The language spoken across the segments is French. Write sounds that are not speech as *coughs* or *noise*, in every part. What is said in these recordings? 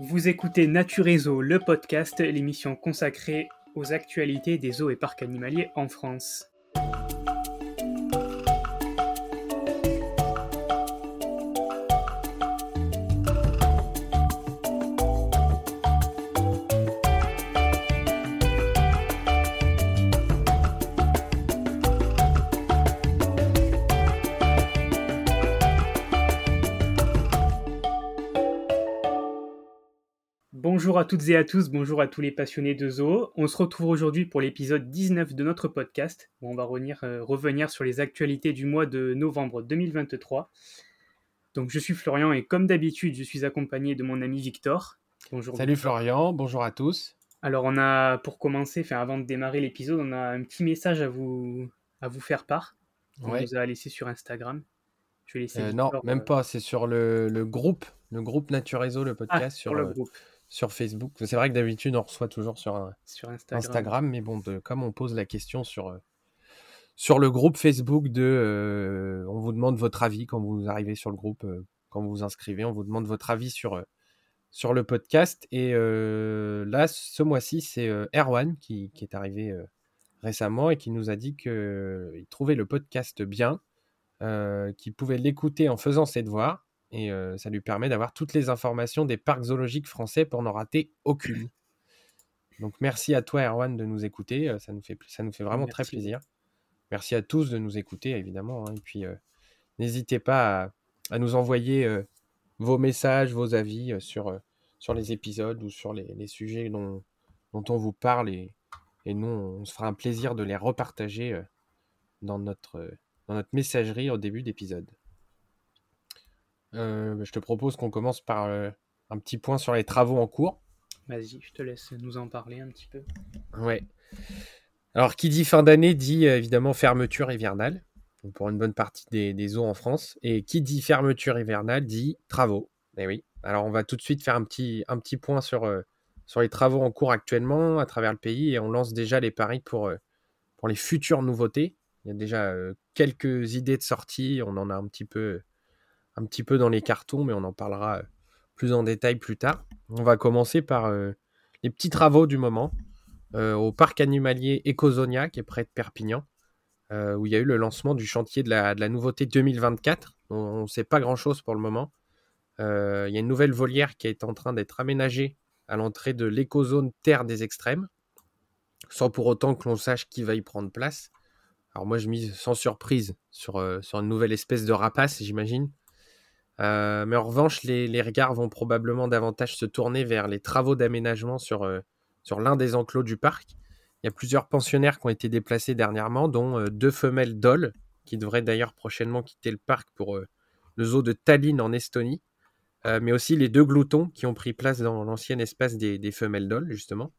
Vous écoutez Naturezo, le podcast, l'émission consacrée aux actualités des zoos et parcs animaliers en France. Bonjour à toutes et à tous, bonjour à tous les passionnés de zoo. On se retrouve aujourd'hui pour l'épisode 19 de notre podcast, où on va revenir, euh, revenir sur les actualités du mois de novembre 2023. Donc je suis Florian et comme d'habitude, je suis accompagné de mon ami Victor. Bonjour. Salut Florian, bonjour à tous. Alors on a, pour commencer, enfin, avant de démarrer l'épisode, on a un petit message à vous, à vous faire part. On vous a laissé sur Instagram. Je vais laisser euh, non, même euh, pas, c'est sur le, le, groupe, le groupe Naturezo, le podcast. Ah, sur, le groupe sur Facebook. C'est vrai que d'habitude, on reçoit toujours sur, sur Instagram. mais bon, comme on pose la question sur, euh, sur le groupe Facebook de. Euh, on vous demande votre avis quand vous arrivez sur le groupe, euh, quand vous vous inscrivez, on vous demande votre avis sur, sur le podcast. Et là, ce mois-ci, c'est Erwan qui, qui, est arrivé récemment et qui nous a dit qu'il trouvait le podcast bien, qu'il pouvait l'écouter en faisant ses devoirs et ça lui permet d'avoir toutes les informations des parcs zoologiques français pour n'en rater aucune. *clears throat* Donc merci à toi Erwan de nous écouter, ça nous fait, ça nous fait vraiment très plaisir. Merci à tous de nous écouter évidemment. Hein. et puis n'hésitez pas à, nous envoyer vos messages, vos avis sur, sur les épisodes ou sur les, sujets dont, dont, on vous parle et, et, nous on se fera un plaisir de les repartager dans, notre, dans notre messagerie au début d'épisode. Euh, bah, je te propose qu'on commence par euh, un petit point sur les travaux en cours. Vas-y, je te laisse nous en parler un petit peu. Ouais. Alors, qui dit fin d'année dit euh, évidemment fermeture hivernale, pour une bonne partie des, des, eaux en France. Et qui dit fermeture hivernale dit travaux. Eh oui. Alors, on va tout de suite faire un petit, un petit point sur, sur les travaux en cours actuellement à travers le pays et on lance déjà les paris pour, pour les futures nouveautés. Il y a déjà quelques idées de sortie, on en a un petit peu un petit peu dans les cartons, mais on en parlera euh, plus en détail plus tard. On va commencer par euh, les petits travaux du moment euh, au parc animalier Ecozonia, qui est près de Perpignan, où il y a eu le lancement du chantier de la, nouveauté 2024. On ne sait pas grand-chose pour le moment. il y a une nouvelle volière qui est en train d'être aménagée à l'entrée de l'écozone Terre des Extrêmes, sans pour autant que l'on sache qui va y prendre place. Alors moi, je mise sans surprise sur, sur une nouvelle espèce de rapace, j'imagine. Euh, mais en revanche, les, regards vont probablement davantage se tourner vers les travaux d'aménagement sur, euh, sur l'un des enclos du parc. Il y a plusieurs pensionnaires qui ont été déplacés dernièrement, dont euh, deux femelles d'Ol, qui devraient d'ailleurs prochainement quitter le parc pour le zoo de Tallinn en Estonie, mais aussi les deux gloutons qui ont pris place dans l'ancien espace des, des femelles d'Ol, justement.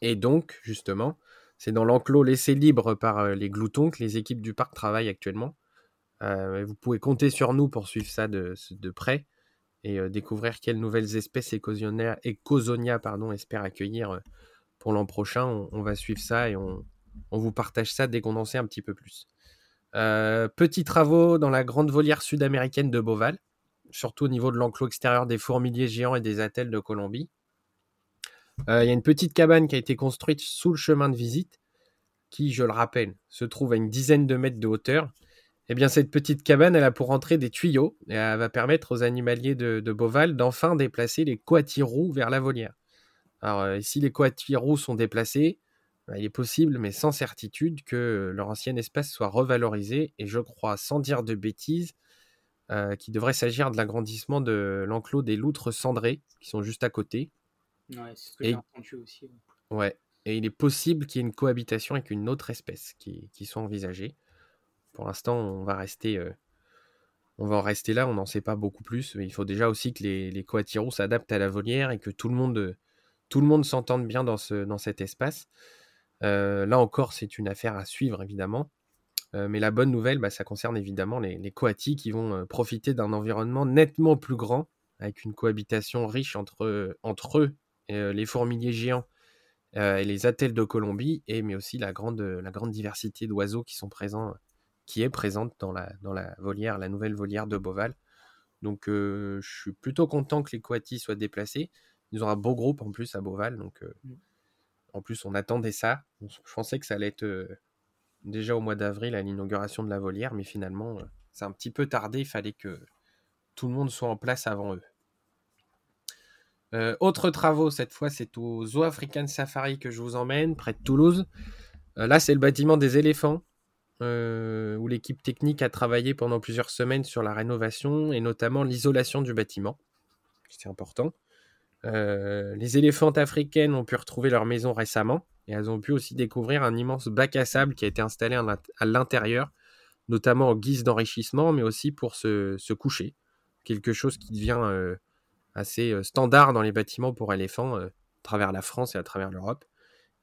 Et donc, justement, c'est dans l'enclos laissé libre par les gloutons que les équipes du parc travaillent actuellement. Euh, vous pouvez compter sur nous pour suivre ça de, près et euh, découvrir quelles nouvelles espèces Ecosonia, pardon, espère accueillir euh, pour l'an prochain. On, va suivre ça et on, vous partage ça dès qu'on en sait un petit peu plus. petits travaux dans la grande volière sud-américaine de Beauval, surtout au niveau de l'enclos extérieur des fourmiliers géants et des attelles de Colombie. Il y a une petite cabane qui a été construite sous le chemin de visite, qui, je le rappelle, se trouve à une dizaine de mètres de hauteur eh bien, cette petite cabane, elle a pour entrer des tuyaux et elle va permettre aux animaliers de, Beauval d'enfin déplacer les coatirous vers la volière. Alors, euh, si les coatirous sont déplacés, bah, il est possible, mais sans certitude, que leur ancienne espèce soit revalorisée. Et je crois, sans dire de bêtises, euh, qu'il devrait s'agir de l'agrandissement de l'enclos des loutres cendrées, qui sont juste à côté. Ouais, c'est ce que j'ai entendu aussi. Ouais. Et il est possible qu'il y ait une cohabitation avec une autre espèce qui, qui soit envisagée. Pour l'instant, on va rester, euh, en rester là. On n'en sait pas beaucoup plus. Il faut déjà aussi que les, les s'adaptent à la volière et que tout le monde, tout le monde s'entende bien dans, ce, dans cet espace. Euh, là encore, c'est une affaire à suivre évidemment. Euh, mais la bonne nouvelle, bah, ça concerne évidemment les, coatis qui vont profiter d'un environnement nettement plus grand, avec une cohabitation riche entre, eux, les fourmiliers géants et les attelles de Colombie, mais aussi la grande diversité d'oiseaux qui sont présents qui est présente dans la, dans la volière, la nouvelle volière de Beauval. Donc je suis plutôt content que les Coati soient déplacés. Ils ont un beau groupe en plus à Beauval. Donc mmh. en plus, on attendait ça. Je pensais que ça allait être déjà au mois d'avril à l'inauguration de la volière, mais finalement, c'est un petit peu tardé. Il fallait que tout le monde soit en place avant eux. Euh, autre travaux, cette fois, c'est au Zoo African Safari que je vous emmène, près de Toulouse. Euh, là, c'est le bâtiment des éléphants, euh, où l'équipe technique a travaillé pendant plusieurs semaines sur la rénovation et notamment l'isolation du bâtiment. C'est important. les éléphantes africaines ont pu retrouver leur maison récemment et elles ont pu aussi découvrir un immense bac à sable qui a été installé à l'intérieur, notamment en guise d'enrichissement, mais aussi pour se, coucher. Quelque chose qui devient assez standard dans les bâtiments pour éléphants à travers la France et à travers l'Europe.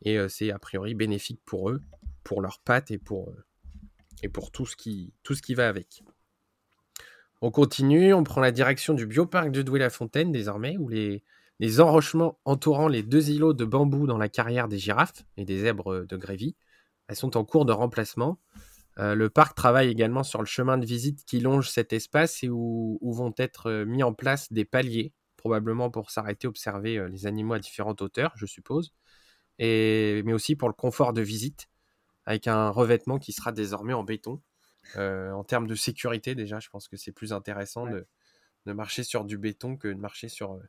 Et c'est a priori bénéfique pour eux, pour leurs pattes et pour, et pour tout, ce qui, va avec. On continue, on prend la direction du bioparc de Douai-la-Fontaine désormais, où les, enrochements entourant les deux îlots de bambou dans la carrière des girafes et des zèbres de Grévy elles sont en cours de remplacement. le parc travaille également sur le chemin de visite qui longe cet espace et où, vont être mis en place des paliers probablement pour s'arrêter, observer euh, les animaux à différentes hauteurs, je suppose, et, mais aussi pour le confort de visite, avec un revêtement qui sera désormais en béton. Euh, en termes de sécurité, déjà, je pense que c'est plus intéressant de, de, marcher sur du béton que de marcher sur, euh,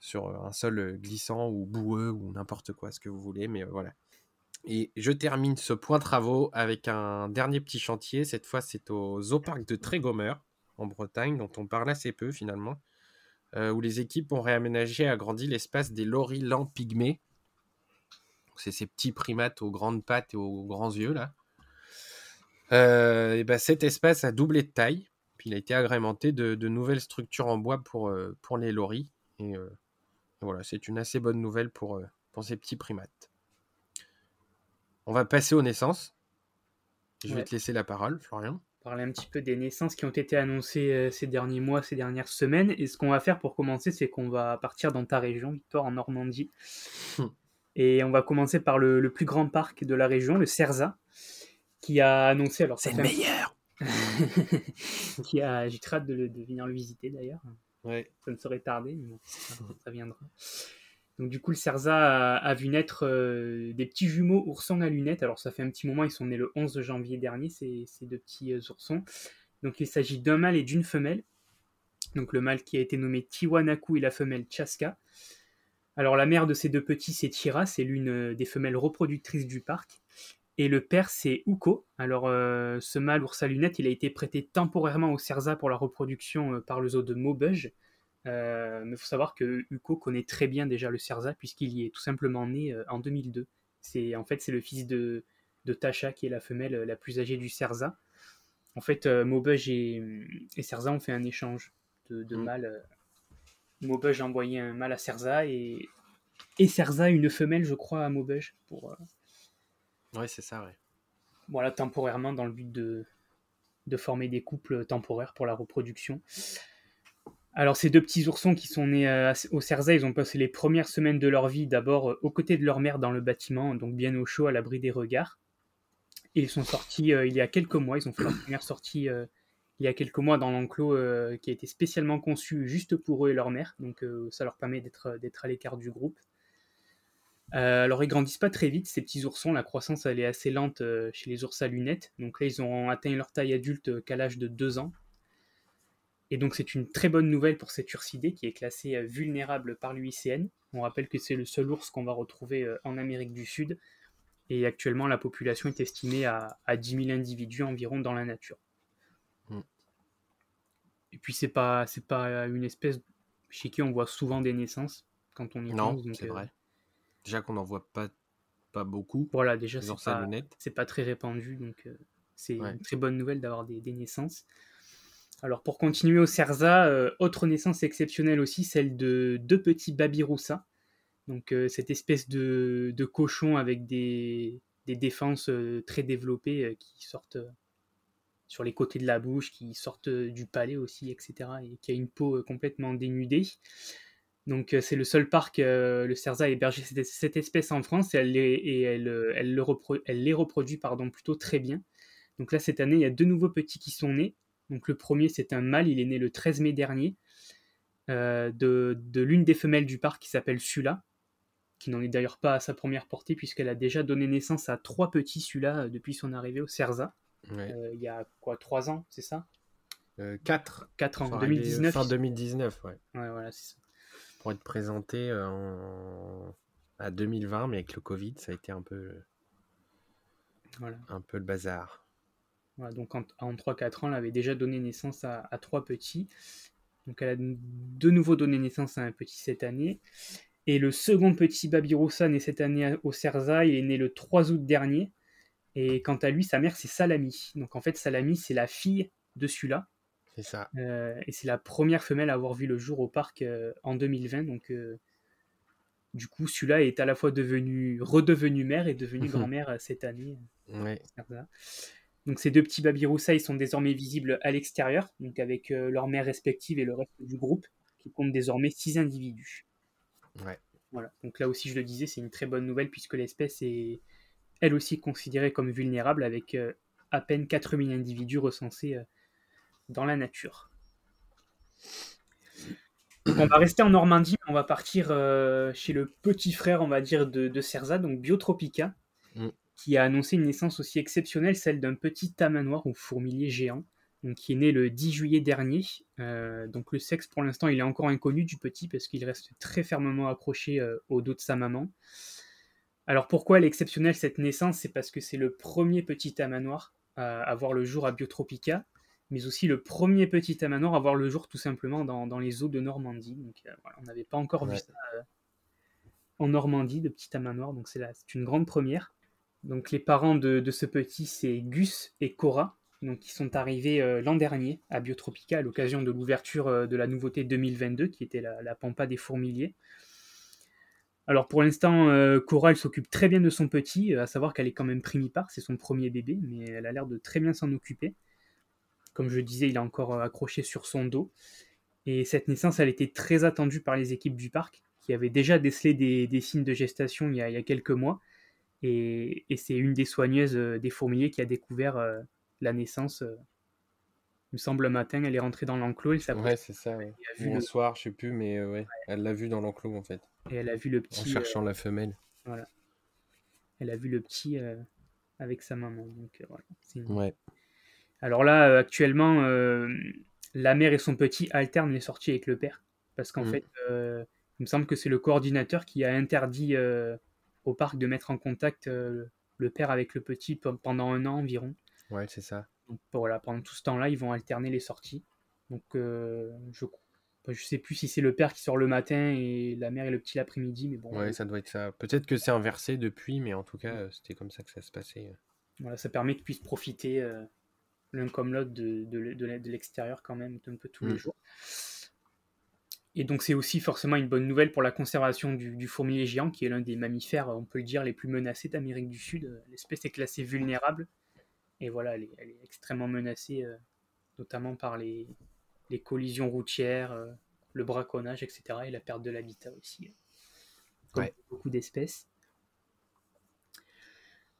sur un sol glissant ou boueux ou n'importe quoi, ce que vous voulez, mais voilà. Et je termine ce point travaux avec un dernier petit chantier. Cette fois, c'est au Zoo Park de Trégomer, en Bretagne, dont on parle assez peu finalement. Euh, où les équipes ont réaménagé et agrandi l'espace des lorilans pygmées. C'est ces petits primates aux grandes pattes et aux grands yeux là. Euh, et ben, cet espace a doublé de taille, puis il a été agrémenté de, nouvelles structures en bois pour, euh, pour les loris. Et voilà, c'est une assez bonne nouvelle pour, pour ces petits primates. On va passer aux naissances. Je vais te laisser la parole, Florian parler un petit peu des naissances qui ont été annoncées euh, ces derniers mois, ces dernières semaines. Et ce qu'on va faire pour commencer, c'est qu'on va partir dans ta région, Victor, en Normandie. Et on va commencer par le, plus grand parc de la région, le Cerza, qui a annoncé. Alors, c'est le meilleur *laughs* qui a, J'ai très hâte de, venir le visiter d'ailleurs. Ouais. Ça ne serait tardé, mais bon, *laughs* ça viendra. Donc du coup, le Cerza a, vu naître euh, des petits jumeaux oursons à lunettes. Alors ça fait un petit moment, ils sont nés le 11 janvier dernier, ces, ces deux petits euh, oursons. Donc il s'agit d'un mâle et d'une femelle. Donc le mâle qui a été nommé Tiwanaku et la femelle Chaska. Alors la mère de ces deux petits, c'est Tira, c'est l'une euh, des femelles reproductrices du parc. Et le père, c'est Uko. Alors ce mâle ours à lunettes, il a été prêté temporairement au Cerza pour la reproduction par le zoo de Maubeuge. Euh, mais il faut savoir que Uko connaît très bien déjà le Cerza puisqu'il y est tout simplement né euh, en 2002. C'est en fait c'est le fils de, de Tasha qui est la femelle euh, la plus âgée du Cerza. En fait, Maubeuge et, et Cerza ont fait un échange de, de mm. mâles. Maubeuge a envoyé un mâle à Cerza et, et Cerza une femelle, je crois, à Maubeuge pour. Oui, c'est ça, ouais. Voilà, temporairement dans le but de, de former des couples temporaires pour la reproduction. Alors ces deux petits oursons qui sont nés euh, au Cerza, ils ont passé les premières semaines de leur vie d'abord euh, aux côtés de leur mère dans le bâtiment, donc bien au chaud à l'abri des regards. Et ils sont sortis euh, il y a quelques mois, ils ont fait leur première sortie il y a quelques mois dans l'enclos qui a été spécialement conçu juste pour eux et leur mère, donc ça leur permet d'être à l'écart du groupe. alors ils grandissent pas très vite ces petits oursons, la croissance elle est assez lente chez les ours à lunettes, donc là ils ont atteint leur taille adulte qu'à l'âge de 2 ans. Et donc c'est une très bonne nouvelle pour cette ursidée qui est classée euh, vulnérable par l'UICN. On rappelle que c'est le seul ours qu'on va retrouver euh, en Amérique du Sud. Et actuellement la population est estimée à, à 10 000 individus environ dans la nature. Et puis c'est pas c'est pas une espèce chez qui on voit souvent des naissances quand on y non, c'est euh, vrai. Déjà qu'on n'en voit pas pas beaucoup. Voilà, déjà c'est pas, pas très répandu, donc c'est une très bonne nouvelle d'avoir des, des naissances. Alors pour continuer au Cerza, euh, autre naissance exceptionnelle aussi, celle de deux petits babiroussa. Donc euh, cette espèce de, cochon avec des, défenses euh, très développées qui sortent sur les côtés de la bouche, qui sortent du palais aussi, etc. Et qui a une peau complètement dénudée. Donc c'est le seul parc, le Cerza, a hébergé cette, espèce en France et elle, et elle, elle les reproduit plutôt très bien. Donc là cette année, il y a deux nouveaux petits qui sont nés Donc le premier, c'est un mâle, il est né le 13 mai dernier de, de l'une des femelles du parc qui s'appelle Sula, qui n'en est d'ailleurs pas à sa première portée puisqu'elle a déjà donné naissance à trois petits Sula depuis son arrivée au Cerza. il y a quoi, trois ans, c'est ça? 4. 4 ans, 2019. Fin 2019, ouais. Ouais, voilà, c'est ça. Pour être présenté en... à 2020, mais avec le Covid, ça a été un peu, voilà. un peu le bazar. Voilà, donc en, 3-4 ans, elle avait déjà donné naissance à, à, trois petits. Donc elle a de nouveau donné naissance à un petit cette année. Et le second petit Babiroussa né cette année au Cerza, il est né le 3 août dernier. Et quant à lui, sa mère, c'est Salami. Donc en fait, Salami, c'est la fille de celui-là. C'est ça. Euh, et c'est la première femelle à avoir vu le jour au parc euh, en 2020. Donc, euh, du coup, celui-là est à la fois devenu, redevenu mère et devenu *laughs* grand-mère cette année. Ouais. Donc, ces deux petits Babiroussa, ils sont désormais visibles à l'extérieur, donc avec leur mère respective et le reste du groupe, qui compte désormais six individus. Ouais. Voilà. Donc là aussi, je le disais, c'est une très bonne nouvelle puisque l'espèce est elle aussi considérée comme vulnérable avec à peine 4000 individus recensés dans la nature. on va rester en Normandie, on va partir euh, chez le petit frère, on va dire, de, de Cerza, donc Biotropica, mm. qui a annoncé une naissance aussi exceptionnelle, celle d'un petit tamanoir ou fourmilier géant, donc, qui est né le 10 juillet dernier. Euh, donc le sexe, pour l'instant, il est encore inconnu du petit, parce qu'il reste très fermement accroché euh, au dos de sa maman. Alors pourquoi elle est exceptionnelle cette naissance? C'est parce que c'est le premier petit tamanoir à voir le jour à Biotropica mais aussi le premier petit tamanoir à voir le jour tout simplement dans, les eaux de Normandie. Donc euh, voilà, on n'avait pas encore vu ça euh, en Normandie, de petit tamanoir, donc c'est une grande première. Donc les parents de, ce petit, c'est Gus et Cora, donc qui sont arrivés euh, l'an dernier à Biotropica à l'occasion de l'ouverture de la nouveauté 2022, qui était la, la Pampa des fourmiliers. Alors pour l'instant, Cora, elle s'occupe très bien de son petit, à savoir qu'elle est quand même primipare, c'est son premier bébé, mais elle a l'air de très bien s'en occuper. Comme je disais, il est encore euh, accroché sur son dos. Et cette naissance, elle était très attendue par les équipes du parc, qui avaient déjà décelé des, signes de gestation il y, a, quelques mois. Et, c'est une des soigneuses euh, des fourmiliers qui a découvert euh, la naissance. il me semble le matin, elle est rentrée dans l'enclos. Ouais, c'est ça. Vu le soir, je sais plus, mais ouais, elle l'a vu dans l'enclos en fait. Et elle a vu le petit. En cherchant la femelle. Voilà. Elle a vu le petit avec sa maman. Donc voilà. Ouais. Alors là, euh, actuellement, euh, la mère et son petit alternent les sorties avec le père. Parce qu'en mm. fait, euh, il me semble que c'est le coordinateur qui a interdit au parc de mettre en contact le père avec le petit pendant un an environ. Ouais, c'est ça. Donc voilà, pendant tout ce temps-là, ils vont alterner les sorties. Donc je je sais plus si c'est le père qui sort le matin et la mère et le petit l'après-midi, mais bon. Ouais, ça doit être ça. Peut-être que c'est inversé depuis, mais en tout cas, c'était comme ça que ça se passait. Voilà, ça permet qu'ils puissent profiter l'un comme l'autre de, de, de l'extérieur quand même un peu tous les mm. jours. Et donc c'est aussi forcément une bonne nouvelle pour la conservation du, fourmilier géant, qui est l'un des mammifères, on peut le dire, les plus menacés d'Amérique du Sud. L'espèce est classée vulnérable, et voilà, elle est, extrêmement menacée, euh, notamment par les, les collisions routières, euh, le braconnage, etc., et la perte de l'habitat aussi, comme beaucoup d'espèces.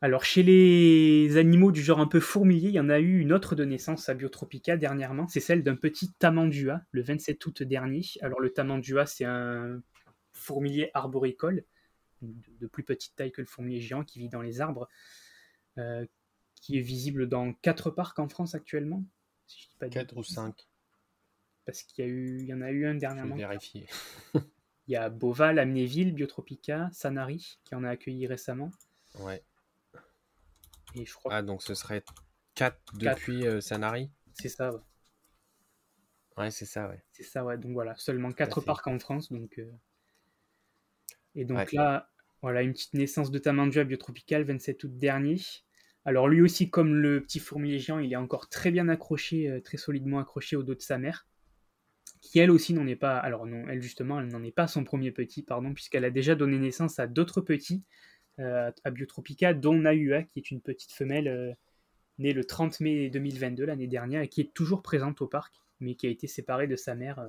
Alors, chez les animaux du genre un peu fourmilier, il y en a eu une autre de naissance à Biotropica dernièrement. C'est celle d'un petit tamandua, le 27 août dernier. Alors, le tamandua, c'est un fourmilier arboricole, de, plus petite taille que le fourmilier géant, qui vit dans les arbres, euh, qui est visible dans quatre parcs en France actuellement. Si je dis pas 4 ou 5 Parce qu'il y, a eu, il y en a eu un dernièrement. Je vais vérifier. *laughs* il y a Boval, Amnéville, Biotropica, Sanari, qui en a accueilli récemment. Ouais. Et je crois ah, donc ce serait 4 depuis euh, Sanari C'est ça, ouais. Ouais, c'est ça, ouais. C'est ça, ouais. Donc voilà, seulement 4 parcs en France. Donc, euh. Et donc là, voilà, une petite naissance de Tamandua biotropical, 27 août dernier. Alors lui aussi, comme le petit fourmilier géant, il est encore très bien accroché, euh, très solidement accroché au dos de sa mère, qui elle aussi n'en est pas, alors non, elle justement, elle n'en est pas son premier petit, pardon, puisqu'elle a déjà donné naissance à d'autres petits, euh, à Biotropica, dont Nahua, qui est une petite femelle euh, née le 30 mai 2022, l'année dernière, et qui est toujours présente au parc, mais qui a été séparée de sa mère euh,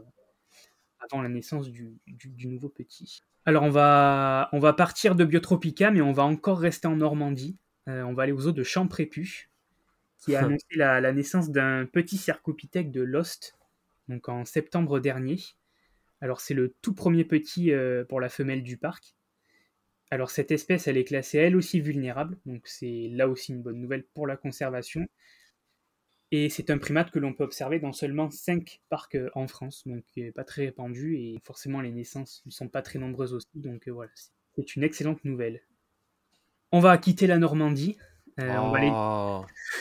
avant la naissance du, nouveau petit. Alors on va, on va partir de Biotropica, mais on va encore rester en Normandie. on va aller aux eaux de Champrépu. qui a *laughs* annoncé la, la naissance d'un petit cercopithèque de Lost, donc en septembre dernier. Alors c'est le tout premier petit euh, pour la femelle du parc. Alors cette espèce, elle est classée elle aussi vulnérable, donc c'est là aussi une bonne nouvelle pour la conservation. Et c'est un primate que l'on peut observer dans seulement 5 parcs euh, en France, donc pas très répandu, et forcément les naissances ne sont pas très nombreuses aussi, donc euh, voilà, c'est une excellente nouvelle. On va quitter la Normandie. oh. On va aller...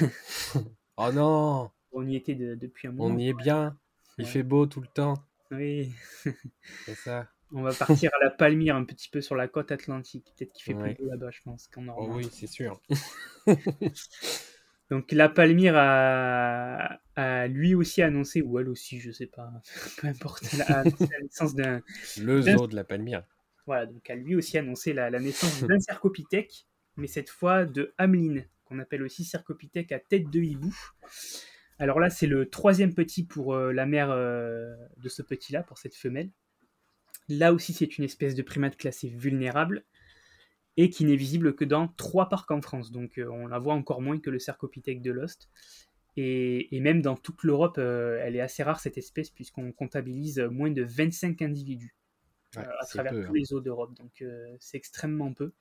*laughs* oh non On y était depuis un moment. On y est bien, il fait beau tout le temps. Oui. *laughs* c'est ça. On va partir à la Palmyre, un petit peu sur la côte atlantique. Peut-être qu'il fait plus beau là-bas, je pense, qu'en Oh oui, c'est sûr. *laughs* Donc la Palmyre a, lui aussi annoncé, ou elle aussi, je sais pas, *laughs* peu importe, a annoncé la naissance d'un... Le zoo de la Palmyre. Voilà, donc a lui aussi annoncé la, naissance d'un cercopithèque, mais cette fois de Hamelin, qu'on appelle aussi cercopithèque à tête de hibou. Alors là, c'est le troisième petit pour euh, la mère euh, de ce petit-là, pour cette femelle. Là aussi, c'est une espèce de primate classée vulnérable et qui n'est visible que dans trois parcs en France. Donc euh, on la voit encore moins que le Cercopithèque de Lost. Et, même dans toute l'Europe, elle est assez rare cette espèce puisqu'on comptabilise moins de 25 individus à travers tous hein. les eaux d'Europe. Donc c'est extrêmement peu.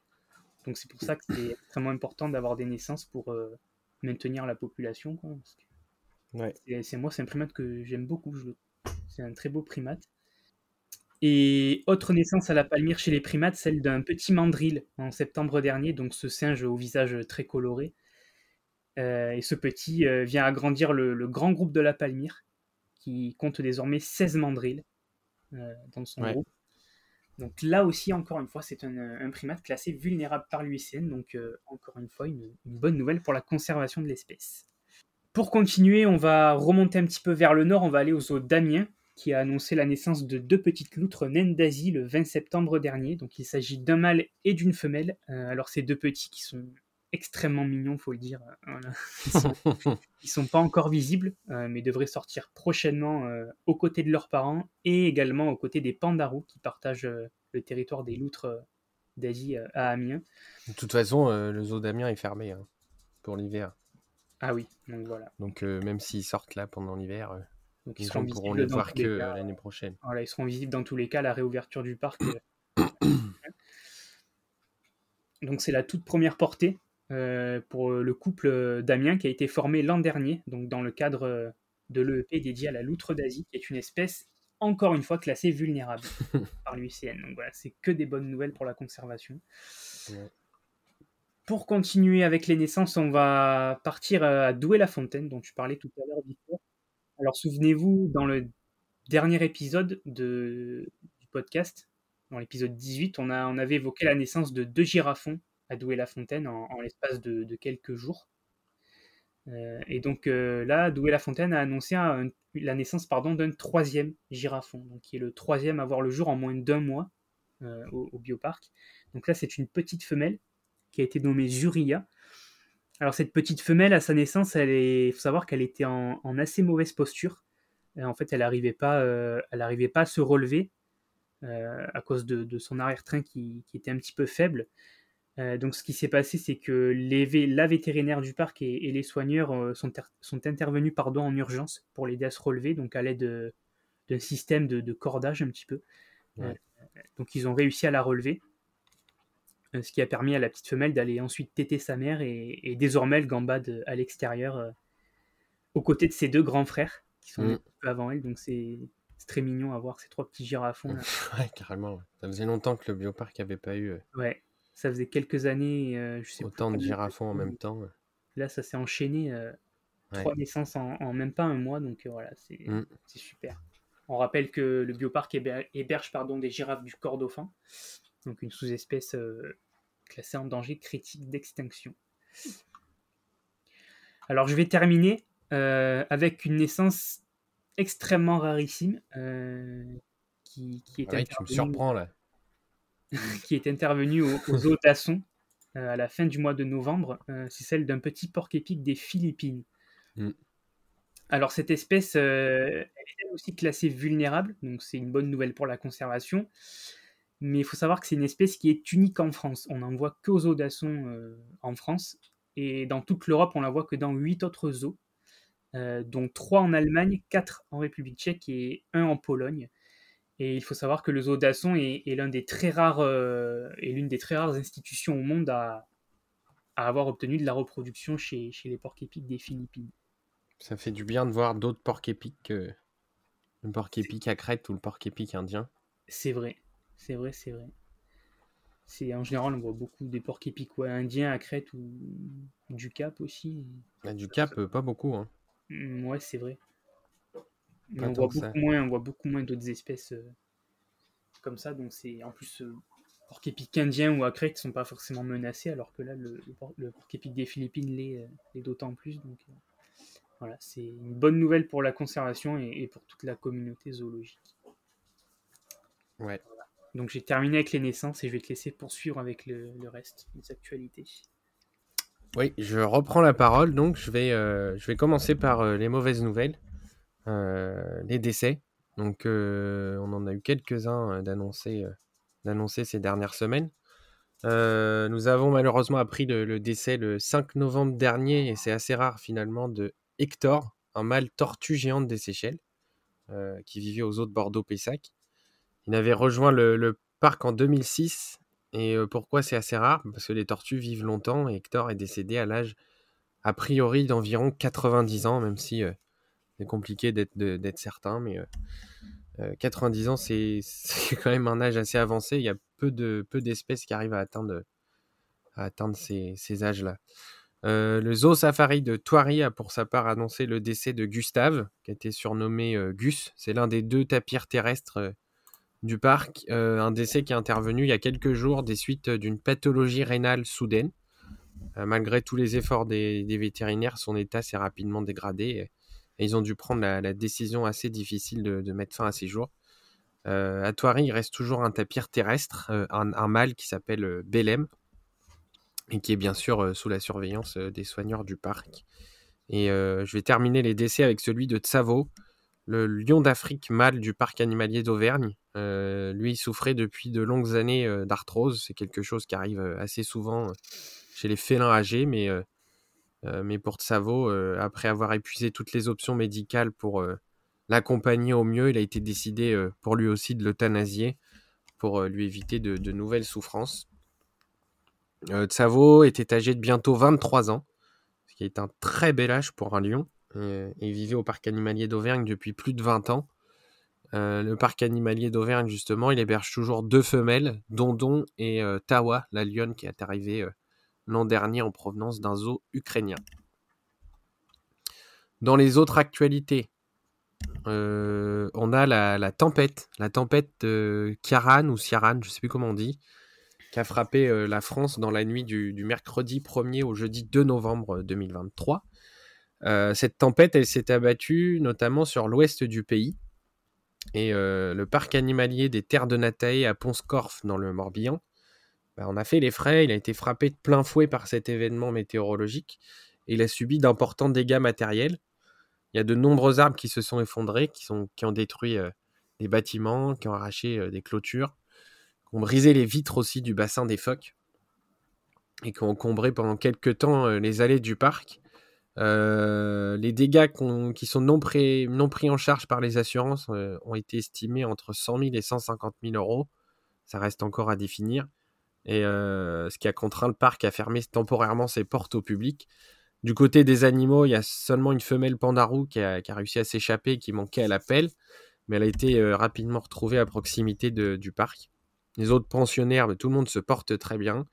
Donc c'est pour ça que c'est extrêmement important d'avoir des naissances pour maintenir la population. C'est moi, c'est un primate que j'aime beaucoup. C'est un très beau primate. Et autre naissance à la Palmyre chez les primates, celle d'un petit mandrill en septembre dernier, donc ce singe au visage très coloré. Euh, et ce petit euh, vient agrandir le, grand groupe de la Palmyre, qui compte désormais 16 mandrills euh, dans son groupe. Donc là aussi, encore une fois, c'est un, primate classé vulnérable par l'UICN, donc encore une fois, une bonne nouvelle pour la conservation de l'espèce. Pour continuer, on va remonter un petit peu vers le nord, on va aller au zoo d'Amiens, qui a annoncé la naissance de deux petites loutres naines d'Asie le 20 septembre dernier. Donc il s'agit d'un mâle et d'une femelle. Euh, alors ces deux petits qui sont extrêmement mignons, faut le dire. Euh, ils, sont, *laughs* sont pas encore visibles, euh, mais devraient sortir prochainement aux côtés de leurs parents et également aux côtés des pandarous qui partagent le territoire des loutres d'Asie à Amiens. De toute façon, le zoo d'Amiens est fermé hein, pour l'hiver. Ah oui, donc voilà. Donc euh, même s'ils sortent là pendant l'hiver, euh, donc ils pourront les voir que euh, l'année prochaine. Voilà, ils seront visibles dans tous les cas. La réouverture du parc. *coughs* donc c'est la toute première portée pour le couple d'Amiens qui a été formé l'an dernier, donc dans le cadre de l'EEP dédié à la loutre d'Asie, qui est une espèce encore une fois classée vulnérable *laughs* par l'UICN. Donc voilà, c'est que des bonnes nouvelles pour la conservation. Pour continuer avec les naissances, on va partir à Douai-la-Fontaine, dont tu parlais tout à l'heure. Alors souvenez-vous, dans le dernier épisode de, du podcast, dans l'épisode 18, on, on avait évoqué la naissance de deux girafons à Douai-la-Fontaine en, l'espace de, quelques jours. Euh, et donc euh, là, Douai-la-Fontaine a annoncé la naissance pardon, d'un troisième girafon, donc qui est le troisième à voir le jour en moins d'un mois euh, au, au bioparc. Donc là, c'est une petite femelle qui a été nommée Zuria. Alors cette petite femelle, à sa naissance, il faut savoir qu'elle était en, assez mauvaise posture. en fait, elle n'arrivait pas, euh, pas à se relever euh, à cause de, son arrière-train qui, était un petit peu faible. Euh, donc ce qui s'est passé, c'est que les, la vétérinaire du parc et, les soigneurs sont, sont, intervenus pardon, en urgence pour l'aider à se relever, donc à l'aide d'un système de, cordage un petit peu. donc ils ont réussi à la relever. Euh, ce qui a permis à la petite femelle d'aller ensuite téter sa mère et, désormais elle gambade à l'extérieur euh, aux côtés de ses deux grands frères qui sont mm. peu avant elle. Donc c'est très mignon à voir ces trois petits girafons *laughs* ouais carrément ça faisait longtemps que le bioparc n'avait pas eu euh, ouais ça faisait quelques années je sais autant de girafons en même temps là ça s'est enchaîné trois naissances en, même pas un mois. Donc voilà c'est super. On rappelle que le bioparc héberge pardon, des girafes du corps dauphin donc une sous-espèce euh, classée en danger critique d'extinction. Alors je vais terminer euh, avec une naissance extrêmement rarissime euh, qui, est ah tu me surprends là. *laughs* qui est intervenue aux, aux d'Asson à la fin du mois de novembre. c'est celle d'un petit porc-épic des Philippines. Mm. Alors cette espèce, elle est aussi classée vulnérable, donc c'est une bonne nouvelle pour la conservation mais il faut savoir que c'est une espèce qui est unique en France. On n'en voit qu'aux d'Asson euh, en France, et dans toute l'Europe, on la voit que dans 8 autres zoos, dont 3 en Allemagne, 4 en République tchèque et 1 en Pologne. Et il faut savoir que le zoo d'Asson est, l'un des très rares est l'une des très rares institutions au monde à, avoir obtenu de la reproduction chez, chez les porcs épics des Philippines. Ça fait du bien de voir d'autres porcs épics que le porc épic à Crète ou le porc épic indien. C'est vrai, c'est vrai, c'est vrai. C'est en général on voit beaucoup des porcs épics indiens à Crète ou du Cap aussi. Bah, du Cap, euh, pas beaucoup. Hein. Mmh, ouais, c'est vrai. on voit, beaucoup moins, on voit beaucoup moins d'autres espèces euh, comme ça. Donc c'est en plus euh, porc épic indien ou à Crète sont pas forcément menacés, alors que là le, le, porc épic des Philippines l'est d'autant plus. Donc voilà, c'est une bonne nouvelle pour la conservation et, pour toute la communauté zoologique. Ouais. Donc j'ai terminé avec les naissances et je vais te laisser poursuivre avec le, reste des actualités. Oui, je reprends la parole. Donc je vais, euh, je vais commencer par euh, les mauvaises nouvelles, euh, les décès. Donc on en a eu quelques-uns d'annoncer ces dernières semaines. nous avons malheureusement appris le, décès le 5 novembre dernier, et c'est assez rare finalement, de Hector, un mâle tortue géante des Seychelles, qui vivait aux eaux de Bordeaux-Pessac. Il avait rejoint le, parc en 2006. Et euh, pourquoi c'est assez rare? Parce que les tortues vivent longtemps et Hector est décédé à l'âge a priori d'environ 90 ans, même si euh, c'est compliqué d'être certain, mais 90 ans *laughs* c'est quand même un âge assez avancé. Il y a peu d'espèces peu qui arrivent à atteindre, ces, âges-là. Euh, le zoo safari de Thoiry a pour sa part annoncé le décès de Gustave, qui a été surnommé euh, Gus. C'est l'un des deux tapirs terrestres euh, du parc. un décès qui est intervenu il y a quelques jours des suites d'une pathologie rénale soudaine. malgré tous les efforts des, vétérinaires, son état s'est rapidement dégradé et, ils ont dû prendre la, décision assez difficile de, mettre fin à ses jours. à Thoiry, il reste toujours un tapir terrestre, un, un, mâle qui s'appelle Belém, et qui est bien sûr euh, sous la surveillance euh, des soigneurs du parc. Et euh, je vais terminer les décès avec celui de Tsavo, le lion d'Afrique mâle du parc animalier d'Auvergne. lui, il souffrait depuis de longues années d'arthrose. C'est quelque chose qui arrive assez souvent chez les félins âgés, mais, mais pour Tsavo, après avoir épuisé toutes les options médicales pour l'accompagner au mieux, il a été décidé pour lui aussi de l'euthanasier pour lui éviter de nouvelles souffrances. Euh, Tsavo était âgé de bientôt 23 ans, ce qui est un très bel âge pour un lion. Euh, il vivait au parc animalier d'Auvergne depuis plus de 20 ans. Euh, le parc animalier d'Auvergne, justement, il héberge toujours deux femelles, Dondon et Tawa, la lionne qui est arrivée l'an dernier en provenance d'un zoo ukrainien. Dans les autres actualités, on a la, tempête, la tempête de Kiaran ou Siaran, je ne sais plus comment on dit, qui a frappé euh, la France dans la nuit du, mercredi 1er au jeudi 2 novembre 2023. Euh, cette tempête, elle s'est abattue notamment sur l'ouest du pays. Et euh, le parc animalier des Terres de Natae à Ponscorf dans le Morbihan, bah, on a fait les frais. Il a été frappé de plein fouet par cet événement météorologique. Et il a subi d'importants dégâts matériels. Il y a de nombreux arbres qui se sont effondrés, qui, ont détruit des bâtiments, qui ont arraché des clôtures qui ont brisé les vitres aussi du bassin des phoques et qui ont encombré pendant quelques temps euh, les allées du parc. Euh, les dégâts qui sont non, pris en charge par les assurances euh, ont été estimés entre 100 000 et 150 000 euros. Ça reste encore à définir. Et ce qui a contraint le parc à fermer temporairement ses portes au public. Du côté des animaux, il y a seulement une femelle pandarou qui a, qui a réussi à s'échapper et qui manquait à l'appel. Mais elle a été rapidement retrouvée à proximité du parc les autres pensionnaires, tout le monde se porte très bien.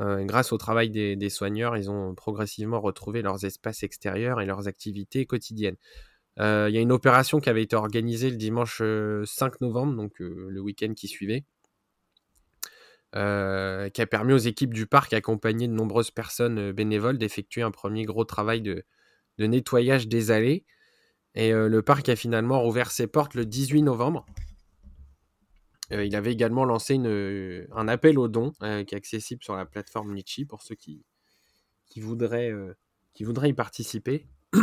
Euh, grâce au travail des, soigneurs, ils ont progressivement retrouvé leurs espaces extérieurs et leurs activités quotidiennes. Euh, il y a une opération qui avait été organisée le dimanche 5 euh, novembre, donc le week-end qui suivait, qui a permis aux équipes du parc, accompagnées de nombreuses personnes bénévoles, d'effectuer un premier gros travail de, de nettoyage des allées. Et le parc a finalement rouvert ses portes le 18 novembre. Euh, il avait également lancé une, un appel aux dons euh, qui est accessible sur la plateforme Litchi pour ceux qui, qui, voudraient, euh, qui voudraient y participer. *clears throat*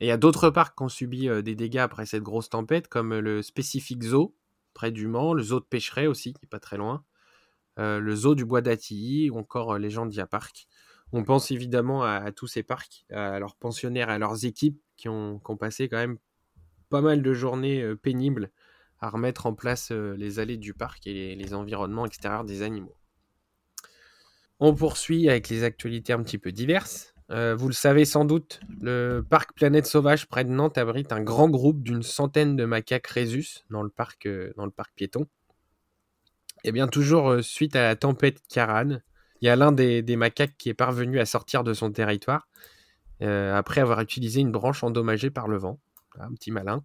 Et il y a d'autres parcs qui ont subi des dégâts après cette grosse tempête, comme le Specific Zoo, près du Mans, le zoo de Pêcheret aussi, qui est pas très loin, le zoo du Bois d'Atilly, ou encore les Gendia Park. On pense évidemment à, tous ces parcs, à leurs pensionnaires, à leurs équipes qui ont, passé quand même pas mal de journées euh, pénibles à remettre en place euh, les allées du parc et les, environnements extérieurs des animaux. On poursuit avec les actualités un petit peu diverses. Euh, vous le savez sans doute, le parc Planète Sauvage près de Nantes abrite un grand groupe d'une centaine de macaques Rhésus dans le parc, parc piéton. Et bien toujours suite à la tempête Karan, il y a l'un des, macaques qui est parvenu à sortir de son territoire euh, après avoir utilisé une branche endommagée par le vent. Un petit malin.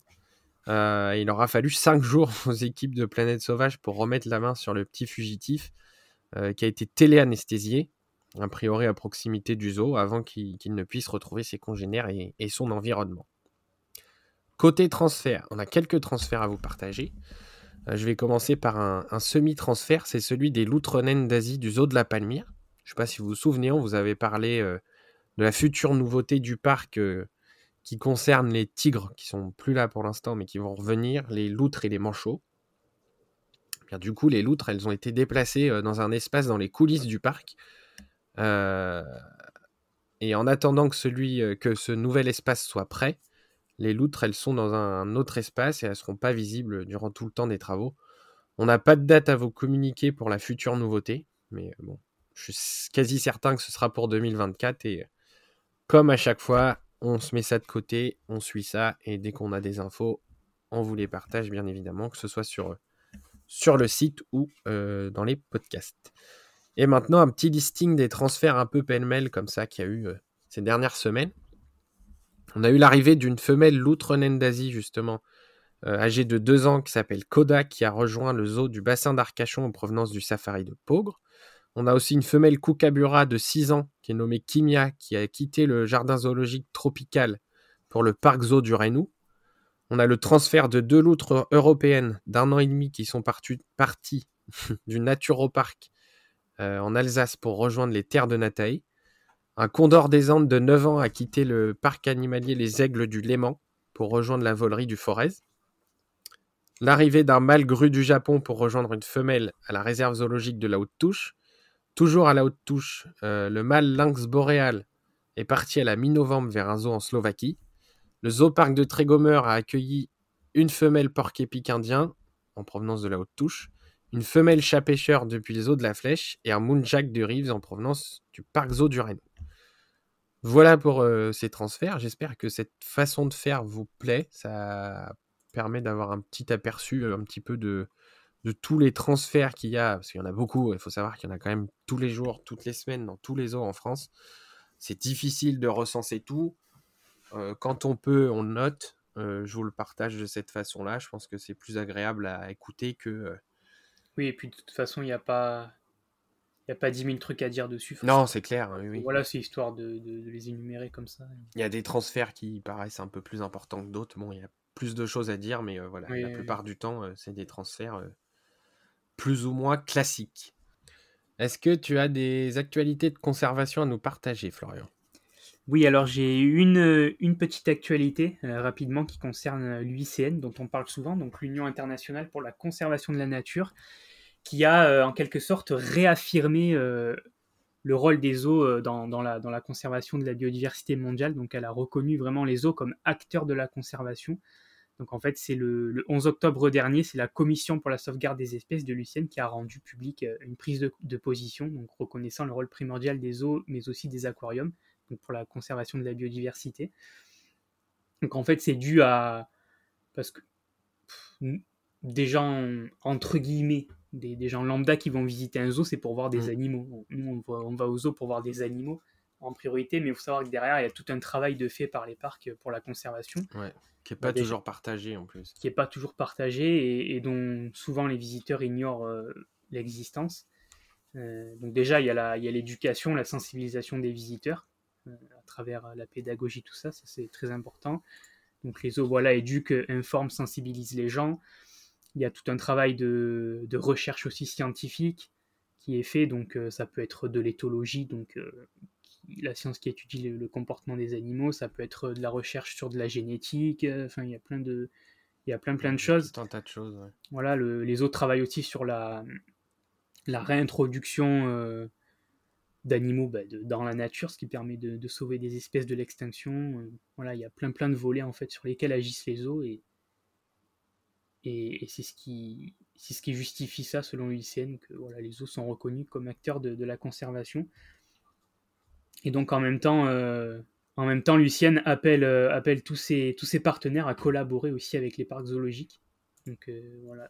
Euh, il aura fallu 5 jours *laughs* aux équipes de Planète Sauvage pour remettre la main sur le petit fugitif euh, qui a été téléanesthésié, a priori à proximité du zoo, avant qu'il ne puisse retrouver ses congénères et, son environnement. Côté transfert, on a quelques transferts à vous partager. Euh, je vais commencer par un, semi-transfert, c'est celui des loutres naines d'Asie du zoo de la Palmyre. Je ne sais pas si vous vous souvenez, on vous avait parlé de la future nouveauté du parc qui les tigres, qui sont plus là pour l'instant, mais qui vont revenir, les loutres et les manchots. Eh bien, du coup, les loutres, elles ont été déplacées dans un espace dans les coulisses du parc. et en attendant que, celui, que ce nouvel espace soit prêt, les loutres, elles sont dans un autre espace et elles ne seront pas visibles durant tout le temps des travaux. On n'a pas de date à vous communiquer pour la future nouveauté, mais euh, bon, je suis quasi certain que ce sera pour 2024 et comme à chaque fois, on se met ça de côté, on suit ça et dès qu'on a des infos, on vous les partage bien évidemment, que ce soit sur, sur le site ou euh, dans les podcasts. Et maintenant, un petit listing des transferts un peu pêle-mêle comme ça qu'il y a eu euh, ces dernières semaines. On a eu l'arrivée d'une femelle loutre d'Asie, justement, euh, âgée de 2 ans, qui s'appelle Koda, qui a rejoint le zoo du bassin d'Arcachon en provenance du safari de Pogre. On a aussi une femelle Kookaburra de 6 ans, qui est nommée Kimia, qui a quitté le jardin zoologique tropical pour le parc zoo du Rainou. On a le transfert de deux loutres européennes d'un an et demi qui sont parties *laughs* du Naturopark euh, en Alsace pour rejoindre les terres de Nataï. Un condor des Andes de 9 ans a quitté le parc animalier Les Aigles du Léman pour rejoindre la volerie du Forez. L'arrivée d'un mâle gru du Japon pour rejoindre une femelle à la réserve zoologique de la Haute-Touche. Toujours à la Haute-Touche, euh, le mâle lynx boréal est parti à la mi-novembre vers un zoo en Slovaquie. Le zooparc de Trégomer a accueilli une femelle porc-épic indien en provenance de la Haute-Touche une femelle chat pêcheur depuis les eaux de la Flèche et un moonjack de Reeves en provenance du parc zoo du Rennes. Voilà pour euh, ces transferts. J'espère que cette façon de faire vous plaît. Ça permet d'avoir un petit aperçu euh, un petit peu de, de tous les transferts qu'il y a, parce qu'il y en a beaucoup. Il faut savoir qu'il y en a quand même tous les jours, toutes les semaines, dans tous les zoos en France. C'est difficile de recenser tout. Euh, quand on peut, on note. je vous le partage de cette façon-là. Je pense que c'est plus agréable à écouter que oui, et puis de toute façon, il n'y a pas. Il a pas 10 000 trucs à dire dessus. Non, c'est clair. Oui, Voilà, c'est histoire de, les énumérer comme ça. Il y a des transferts qui paraissent un peu plus importants que d'autres. Bon, il y a plus de choses à dire, mais euh, voilà, la plupart du temps, euh, c'est des transferts euh, plus ou moins classiques. Est-ce que tu as des actualités de conservation à nous partager, Florian? Oui, alors j'ai une, une petite actualité rapidement qui concerne l'UICN, dont on parle souvent, donc l'Union internationale pour la conservation de la nature, qui a euh, en quelque sorte réaffirmé euh, le rôle des eaux euh, dans, dans, la, dans la conservation de la biodiversité mondiale. Donc elle a reconnu vraiment les eaux comme acteurs de la conservation. Donc en fait, c'est le, 11 octobre dernier, c'est la Commission pour la sauvegarde des espèces de Lucienne qui a rendu public une prise de, position, donc reconnaissant le rôle primordial des eaux, mais aussi des aquariums, donc pour la conservation de la biodiversité. Donc en fait, c'est dû à parce que des gens entre guillemets des, gens lambda qui vont visiter un zoo, c'est pour voir des mm. animaux. Nous, on va, au zoo pour voir des animaux en priorité, mais il faut savoir que derrière, il y a tout un travail de fait par les parcs pour la conservation. qui n'est pas toujours partagé en plus. Qui n'est pas toujours partagé et, dont souvent les visiteurs ignorent euh, l'existence. Euh, donc déjà, il y a l'éducation, la, sensibilisation des visiteurs euh, à travers la pédagogie, tout ça, ça c'est très important. Donc les zoos, voilà, éduquent, informent, sensibilisent les gens. Il y a tout un travail de, recherche aussi scientifique qui est fait, donc ça peut être de l'éthologie, donc la science qui étudie le, comportement des animaux, ça peut être de la recherche sur de la génétique, euh, enfin il y a plein de, il y a plein plein de choses. un tas de choses. Voilà, les autres travaillent aussi sur la, la réintroduction d'animaux bah, dans la nature, ce qui permet de, sauver des espèces de l'extinction. voilà, il y a plein plein de volets en fait sur lesquels agissent les zoos et, et, c'est ce qui c'est ce qui justifie ça selon l'UICN que voilà, les zoos sont reconnus comme acteurs de, la conservation. Et donc en même temps, euh, en même temps, Lucienne appelle, euh, appelle tous, ses, tous ses partenaires à collaborer aussi avec les parcs zoologiques. Donc euh, voilà,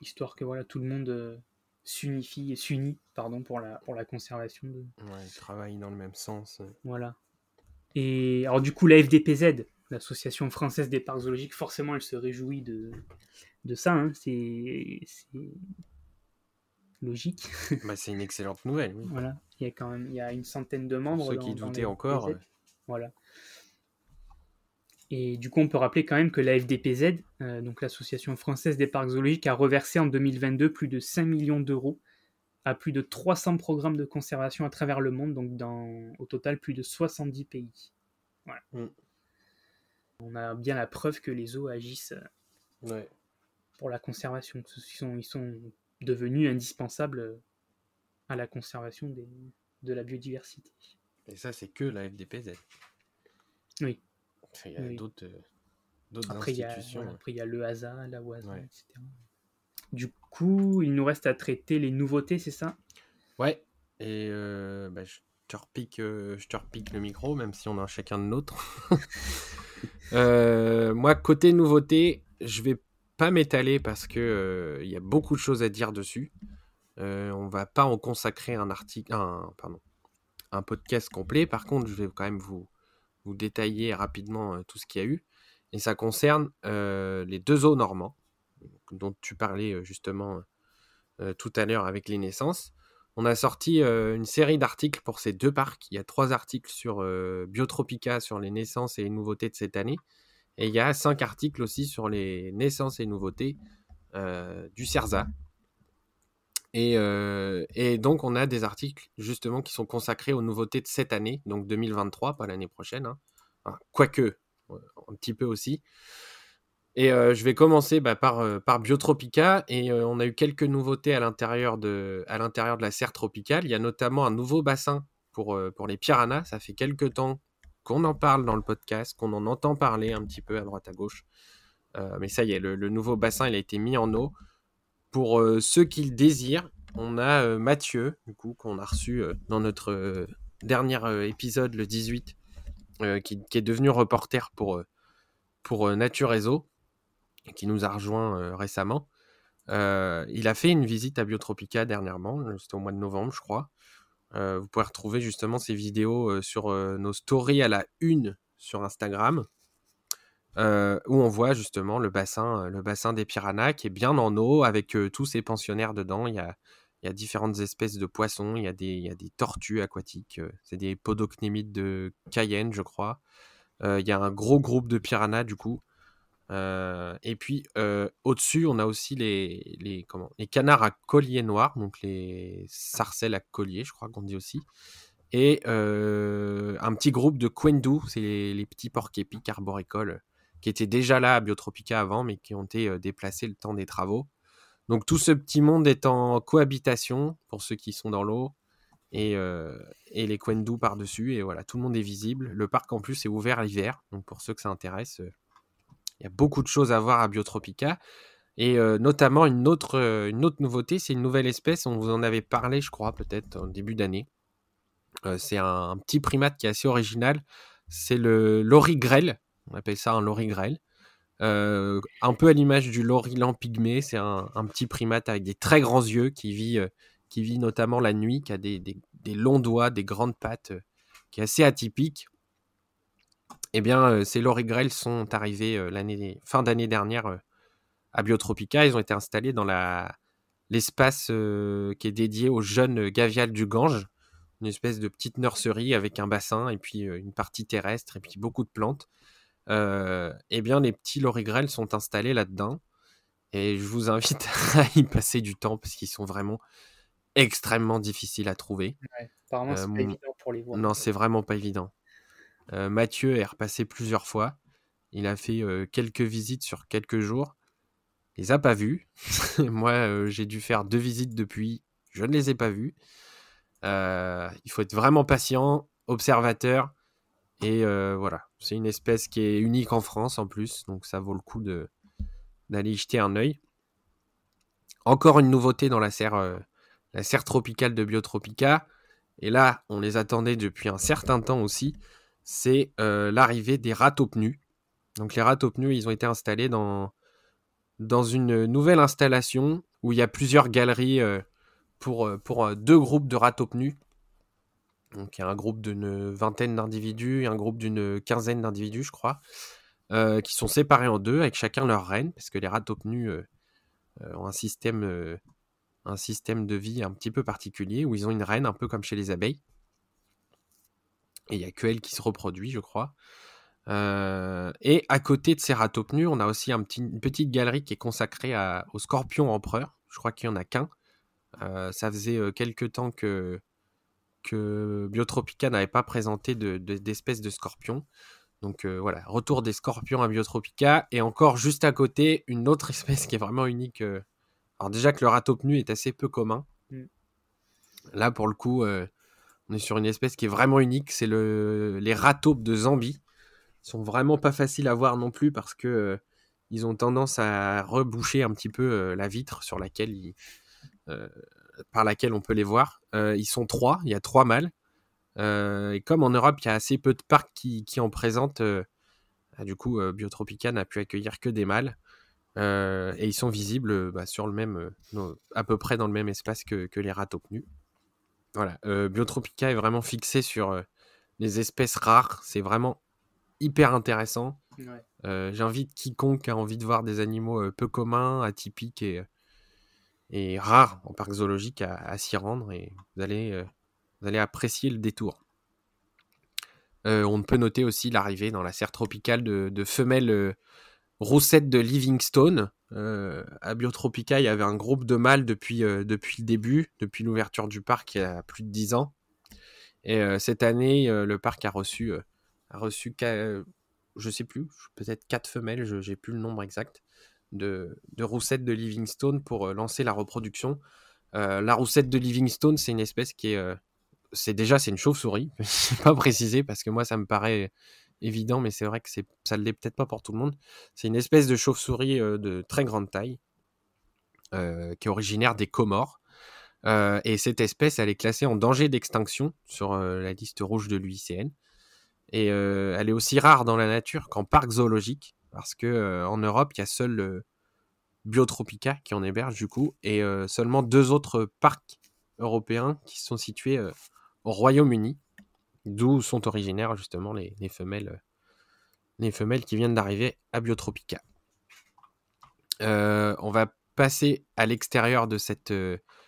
histoire que voilà, tout le monde s'unifie et s'unit pardon pour la pour la conservation de. Ouais, ils travaillent dans le même sens. Voilà. Et alors du coup, la FDPZ, l'association française des parcs zoologiques, forcément, elle se réjouit de de ça. Hein. C'est logique. Bah, c'est une excellente nouvelle. Oui. Voilà, il y a quand même il y a une centaine de membres. ceux qui doutaient encore. Voilà. Et du coup, on peut rappeler quand même que la FDPZ, euh, donc l'Association française des parcs zoologiques, a reversé en 2022 plus de 5 millions d'euros à plus de 300 programmes de conservation à travers le monde, donc dans au total plus de 70 pays. Voilà. Mm. On a bien la preuve que les zoos agissent euh, pour la conservation. Ils sont, ils sont devenus indispensables à la conservation des, de la biodiversité. Et ça, c'est que la FDPZ. Oui. Il y a d'autres institutions. après, il y a le HASA, la OASA, etc. Du coup, il nous reste à traiter les nouveautés, c'est ça? Ouais. Et euh, bah, je, te repique, euh, je te repique le micro, même si on a chacun de nôtre. *laughs* Euh, moi, côté nouveauté, je vais pas m'étaler parce que il y a beaucoup de choses à dire dessus. On va pas en consacrer un article, un, podcast complet. Par contre, je vais quand même vous, détailler rapidement tout ce qu'il y a eu. Et ça concerne les deux eaux normands, dont tu parlais justement tout à l'heure avec les naissances. On a sorti une série d'articles pour ces deux parcs. Il y a trois articles sur Biotropica, sur les naissances et les nouveautés de cette année. Et il y a cinq articles aussi sur les naissances et nouveautés du CERSA, euh, et, donc, on a des articles justement qui sont consacrés aux nouveautés de cette année, donc 2023, pas l'année prochaine. Hein. quoique, un petit peu aussi. Et euh, je vais commencer bah, par, euh, par Biotropica. Et on a eu quelques nouveautés à l'intérieur de, de la serre tropicale. Il y a notamment un nouveau bassin pour, pour les piranhas. Ça fait quelques temps qu'on en parle dans le podcast, qu'on en entend parler un petit peu à droite à gauche. mais ça y est, le, le, nouveau bassin, il a été mis en eau pour euh, ceux qui le désirent, on a euh, Mathieu, du coup, qu'on a reçu euh, dans notre dernier épisode, le 18, qui, est devenu reporter pour, pour Nature Réseau, qui nous a rejoint récemment. il a fait une visite à Biotropica dernièrement, c'était au mois de novembre, je crois. vous pouvez retrouver justement ces vidéos sur nos stories à la une sur Instagram. Euh, où on voit justement le bassin, euh, le bassin des piranhas qui est bien en eau avec euh, tous ces pensionnaires dedans. Il y, a, différentes espèces de poissons, il y a des, tortues aquatiques, c'est des podocnémides de Cayenne, je crois. il y a un gros groupe de piranhas du coup. et puis au-dessus, on a aussi les, canards à collier noir, donc les sarcelles à collier, je crois qu'on dit aussi. Et un petit groupe de quendu, c'est les, petits porcs-épics arboricoles qui étaient déjà là à Biotropica avant, mais qui ont été déplacés le temps des travaux. Donc tout ce petit monde est en cohabitation pour ceux qui sont dans l'eau et, et, les Quendu par-dessus. Et voilà, tout le monde est visible. Le parc en plus est ouvert l'hiver, donc pour ceux que ça intéresse, il y a beaucoup de choses à voir à Biotropica. Et notamment une autre, une autre nouveauté, c'est une nouvelle espèce, on vous en avait parlé je crois peut-être en début d'année. c'est un, petit primate qui est assez original, c'est le lorigrel, on appelle ça un lorigrel. Euh, un peu à l'image du lorilan pygmée, c'est un, petit primate avec des très grands yeux qui vit, euh, qui vit notamment la nuit, qui a des, longs doigts, des grandes pattes, euh, qui est assez atypique. Eh bien, ces lorigrels sont arrivés fin d'année dernière à Biotropica. Ils ont été installés dans l'espace qui est dédié aux jeunes gaviales du Gange, une espèce de petite nurserie avec un bassin et puis une partie terrestre et puis beaucoup de plantes eh bien, les petits lorigrels sont installés là-dedans. Et je vous invite *laughs* à y passer du temps parce qu'ils sont vraiment extrêmement difficiles à trouver. apparemment, c'est pas évident pour les voir. Non, c'est vraiment pas évident. Mathieu est repassé plusieurs fois. Il a fait quelques visites sur quelques jours. Il les a pas vus. *laughs* Moi, j'ai dû faire deux visites depuis. Je ne les ai pas vus. il faut être vraiment patient, observateur. Et voilà, c'est une espèce qui est unique en France en plus, donc ça vaut le coup d'aller y jeter un œil. Encore une nouveauté dans la serre, la serre tropicale de Biotropica. Et là, on les attendait depuis un certain temps aussi. C'est l'arrivée des râteaux pneus. Donc les râteaux pneus, ils ont été installés dans, dans une nouvelle installation où il y a plusieurs galeries pour, pour deux groupes de râteaux pneus. Donc il y a un groupe d'une vingtaine d'individus et un groupe d'une quinzaine d'individus, je crois, qui sont séparés en deux avec chacun leur reine, parce que les râteaux pneus ont un système, de vie un petit peu particulier où ils ont une reine un peu comme chez les abeilles. Et il n'y a que elle qui se reproduit, je crois. et à côté de ces pneus, on a aussi une petite galerie qui est consacrée au scorpion empereur. Je crois qu'il n'y en a qu'un. ça faisait quelques temps que, que Biotropica n'avait pas présenté d'espèces de, de, scorpions. Donc voilà, retour des scorpions à Biotropica. Et encore juste à côté, une autre *laughs* espèce qui est vraiment unique. Alors déjà que le ratopnu est assez peu commun. Mm. Là, pour le coup, on est sur une espèce qui est vraiment unique. C'est le, les ratopes de Zambie. Ils sont vraiment pas faciles à voir non plus parce que ils ont tendance à reboucher un petit peu la vitre sur laquelle ils, par laquelle on peut les voir. Euh, ils sont trois, il y a trois mâles. Euh, et comme en Europe, il y a assez peu de parcs qui, en présentent, euh, ah, du coup, Biotropica n'a pu accueillir que des mâles. et ils sont visibles bah, sur le même, à peu près dans le même espace que, les ratopnus. Voilà, Biotropica est vraiment fixé sur les espèces rares. C'est vraiment hyper intéressant. J'invite quiconque a envie de voir des animaux peu communs, atypiques et, et rare en parc zoologique à, s'y rendre et vous allez, euh, vous allez apprécier le détour. Euh, on peut noter aussi l'arrivée dans la serre tropicale de, femelles euh, roussettes de Livingstone. à Biotropica, il y avait un groupe de mâles depuis, depuis le début, depuis l'ouverture du parc il y a plus de 10 ans. Et cette année, le parc a reçu, a reçu je sais plus, peut-être 4 femelles, je n'ai plus le nombre exact de, roussette de Livingstone pour euh, lancer la reproduction. Euh, la roussette de Livingstone, c'est une espèce qui est. Euh, c'est déjà c'est une chauve-souris. *laughs* Je pas précisé parce que moi ça me paraît évident, mais c'est vrai que c'est, ça ne l'est peut-être pas pour tout le monde. C'est une espèce de chauve-souris de très grande taille qui est originaire des Comores. et cette espèce, elle est classée en danger d'extinction sur la liste rouge de l'UICN. Et elle est aussi rare dans la nature qu'en parc zoologique parce que en Europe, il y a seul Biotropica qui en héberge du coup, et seulement deux autres parcs européens qui sont situés au Royaume-Uni, d'où sont originaires justement les, femelles, les femelles qui viennent d'arriver à Biotropica. on va passer à l'extérieur de cette.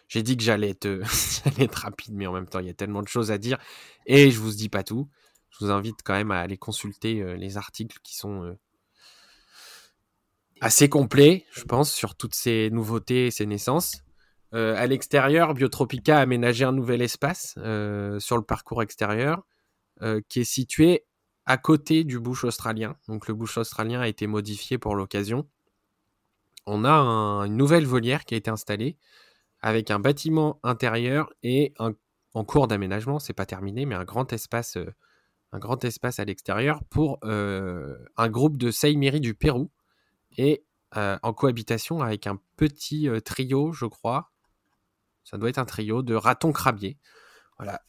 J'ai dit que *laughs* j'allais être, rapide, mais en même temps, il y a tellement de choses à dire et je vous dis pas tout. Je vous invite quand même à aller consulter les articles qui sont assez complet, je pense, sur toutes ces nouveautés et ces naissances. Euh, à l'extérieur, Biotropica a aménagé un nouvel espace euh, sur le parcours extérieur euh, qui est situé à côté du bush australien. Donc le bush australien a été modifié pour l'occasion. On a une nouvelle volière qui a été installée avec un bâtiment intérieur et en cours d'aménagement, c'est pas terminé, mais un grand espace, un grand espace à l'extérieur pour un groupe de Saïmiri du Pérou et en cohabitation avec un petit trio, je crois. Ça doit être un trio de ratons crabiers. Voilà.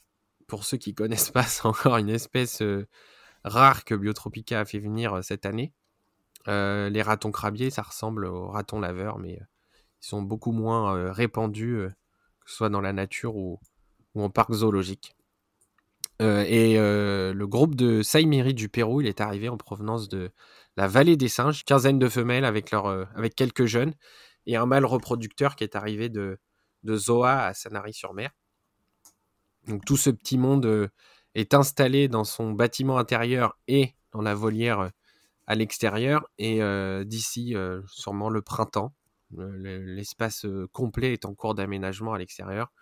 Pour ceux qui connaissent *laughs* pas, c'est encore une espèce rare que Biotropica a fait venir cette année. les ratons crabiers, ça ressemble aux ratons laveurs, mais ils sont beaucoup moins répandus, que ce soit dans la nature ou, ou en parc zoologique. et le groupe de Saïmiri du Pérou, il est arrivé en provenance de la vallée des singes, quinzaine de femelles euh, avec quelques jeunes, et un mâle reproducteur qui est arrivé de, de Zoa à Sanary-sur-Mer. Donc tout ce petit monde euh, est installé dans son bâtiment intérieur et dans la volière euh, à l'extérieur, et d'ici sûrement le printemps, l'espace complet est en cours d'aménagement à l'extérieur.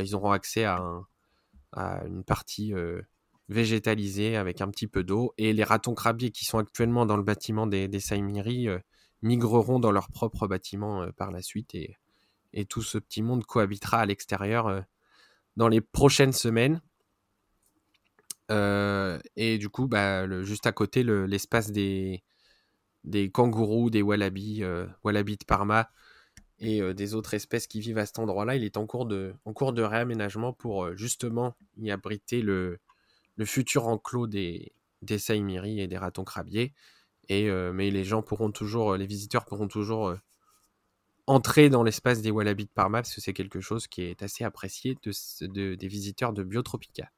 ils auront accès à une partie végétalisé avec un petit peu d'eau. Et les ratons crabiers qui sont actuellement dans le bâtiment des, des euh, migreront dans leur propre bâtiment euh, par la suite. Et, et, tout ce petit monde cohabitera à l'extérieur euh, dans les prochaines semaines. et du coup, bah, juste à côté, l'espace des, des kangourous, des wallabies, wallabies de Parma et des autres espèces qui vivent à cet endroit-là, il est en cours de, en cours de réaménagement pour justement y abriter le, le futur enclos des, des et des ratons crabiers. Et, mais les gens pourront toujours, les visiteurs pourront toujours entrer dans l'espace des Wallabies de Parma parce que c'est quelque chose qui est assez apprécié de, des visiteurs de Biotropica.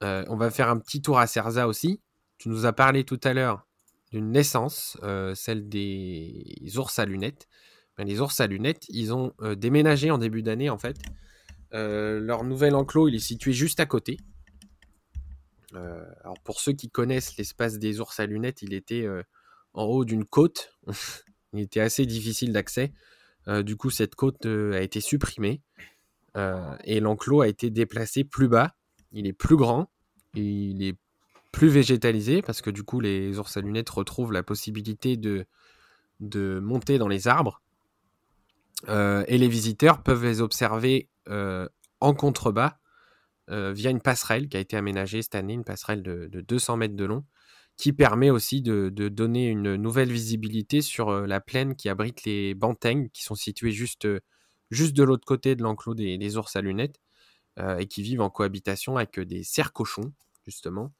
on va faire un petit tour à Cerza aussi. Tu nous as parlé tout à l'heure d'une naissance, celle des ours à lunettes. Ben, les ours à lunettes, ils ont déménagé en début d'année en fait. leur nouvel enclos, il est situé juste à côté. Alors pour ceux qui connaissent l'espace des ours à lunettes, il était en haut d'une côte. *laughs* il était assez difficile d'accès. du coup, cette côte a été supprimée et l'enclos a été déplacé plus bas. Il est plus grand, il est plus végétalisé parce que du coup, les ours à lunettes retrouvent la possibilité de, de monter dans les arbres. et les visiteurs peuvent les observer en contrebas via une passerelle qui a été aménagée cette année, une passerelle de, de 200 mètres de long, qui permet aussi de, donner une nouvelle visibilité sur la plaine qui abrite les bantaignes qui sont situées juste, juste de l'autre côté de l'enclos des, ours à lunettes et qui vivent en cohabitation avec des cerfs-cochons, justement,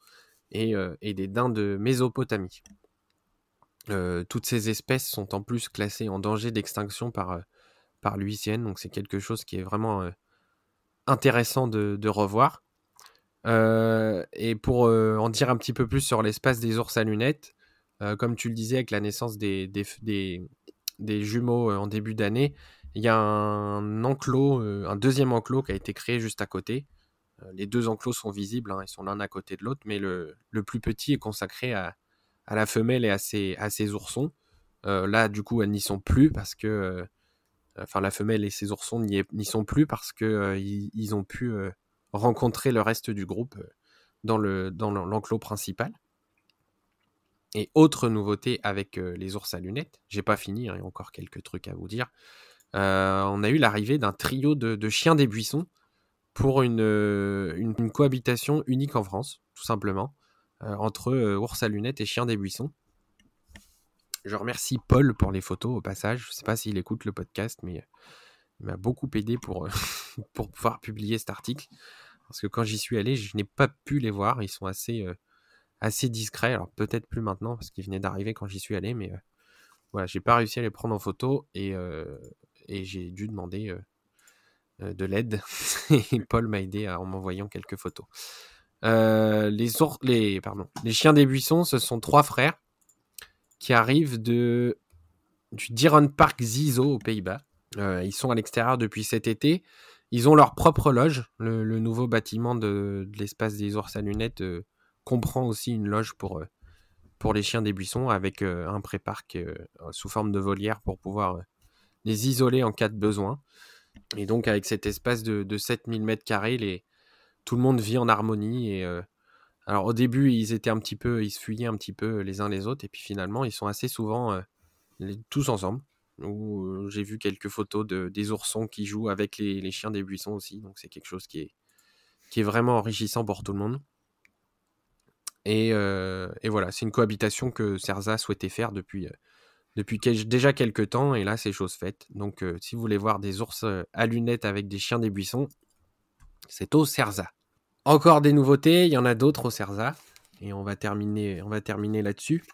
et, des daims de Mésopotamie. toutes ces espèces sont en plus classées en danger d'extinction par, par l'UICN, donc c'est quelque chose qui est vraiment intéressant de revoir. Euh, et pour euh, en dire un petit peu plus sur l'espace des ours à lunettes, euh, comme tu le disais avec la naissance des, jumeaux en début d'année, il y a un enclos, un deuxième enclos qui a été créé juste à côté. les deux enclos sont visibles, hein, ils sont l'un à côté de l'autre, mais le, plus petit est consacré à, la femelle et à ses, à ses oursons. là, du coup, elles n'y sont plus parce que, enfin, la femelle et ses oursons n'y sont plus parce que ils, ont pu rencontrer le reste du groupe euh, dans le dans l'enclos principal. Et autre nouveauté avec euh, les ours à lunettes, j'ai pas fini, hein, il y a encore quelques trucs à vous dire. Euh, on a eu l'arrivée d'un trio de, chiens des buissons pour une, cohabitation unique en France, tout simplement, entre ours à lunettes et chiens des buissons. Je remercie Paul pour les photos au passage. Je sais pas s'il écoute le podcast, mais il m'a beaucoup aidé pour, *laughs* euh, pouvoir publier cet article. Parce que quand j'y suis allé, je n'ai pas pu les voir. Ils sont assez, euh, discrets. Alors peut-être plus maintenant parce qu'ils venaient d'arriver quand j'y suis allé. Mais euh, voilà, j'ai pas réussi à les prendre en photo et, et j'ai dû demander de l'aide. *laughs* et Paul m'a aidé en m'envoyant quelques photos. les chiens des buissons, ce sont trois frères qui arrivent de, du Diron Park Zizo aux Pays-Bas. Euh, ils sont à l'extérieur depuis cet été. Ils ont leur propre loge. Le, nouveau bâtiment de, l'espace des ours à lunettes euh, comprend aussi une loge pour, euh, pour les chiens des buissons avec un pré-parc sous forme de volière pour pouvoir les isoler en cas de besoin. Et donc avec cet espace de, de 7000 m2, les, tout le monde vit en harmonie. Et, alors au début, ils étaient un petit peu, ils se fuyaient un petit peu les uns les autres. Et puis finalement, ils sont assez souvent tous ensemble où j'ai vu quelques photos de, des oursons qui jouent avec les, chiens des buissons aussi. Donc c'est quelque chose qui est, qui est vraiment enrichissant pour tout le monde. Et, voilà, c'est une cohabitation que Cerza souhaitait faire depuis, depuis déjà quelques temps, et là c'est chose faite. Donc si vous voulez voir des ours à lunettes avec des chiens des buissons, c'est au Cerza. Encore des nouveautés, il y en a d'autres au Cerza, et on va terminer, on va terminer là-dessus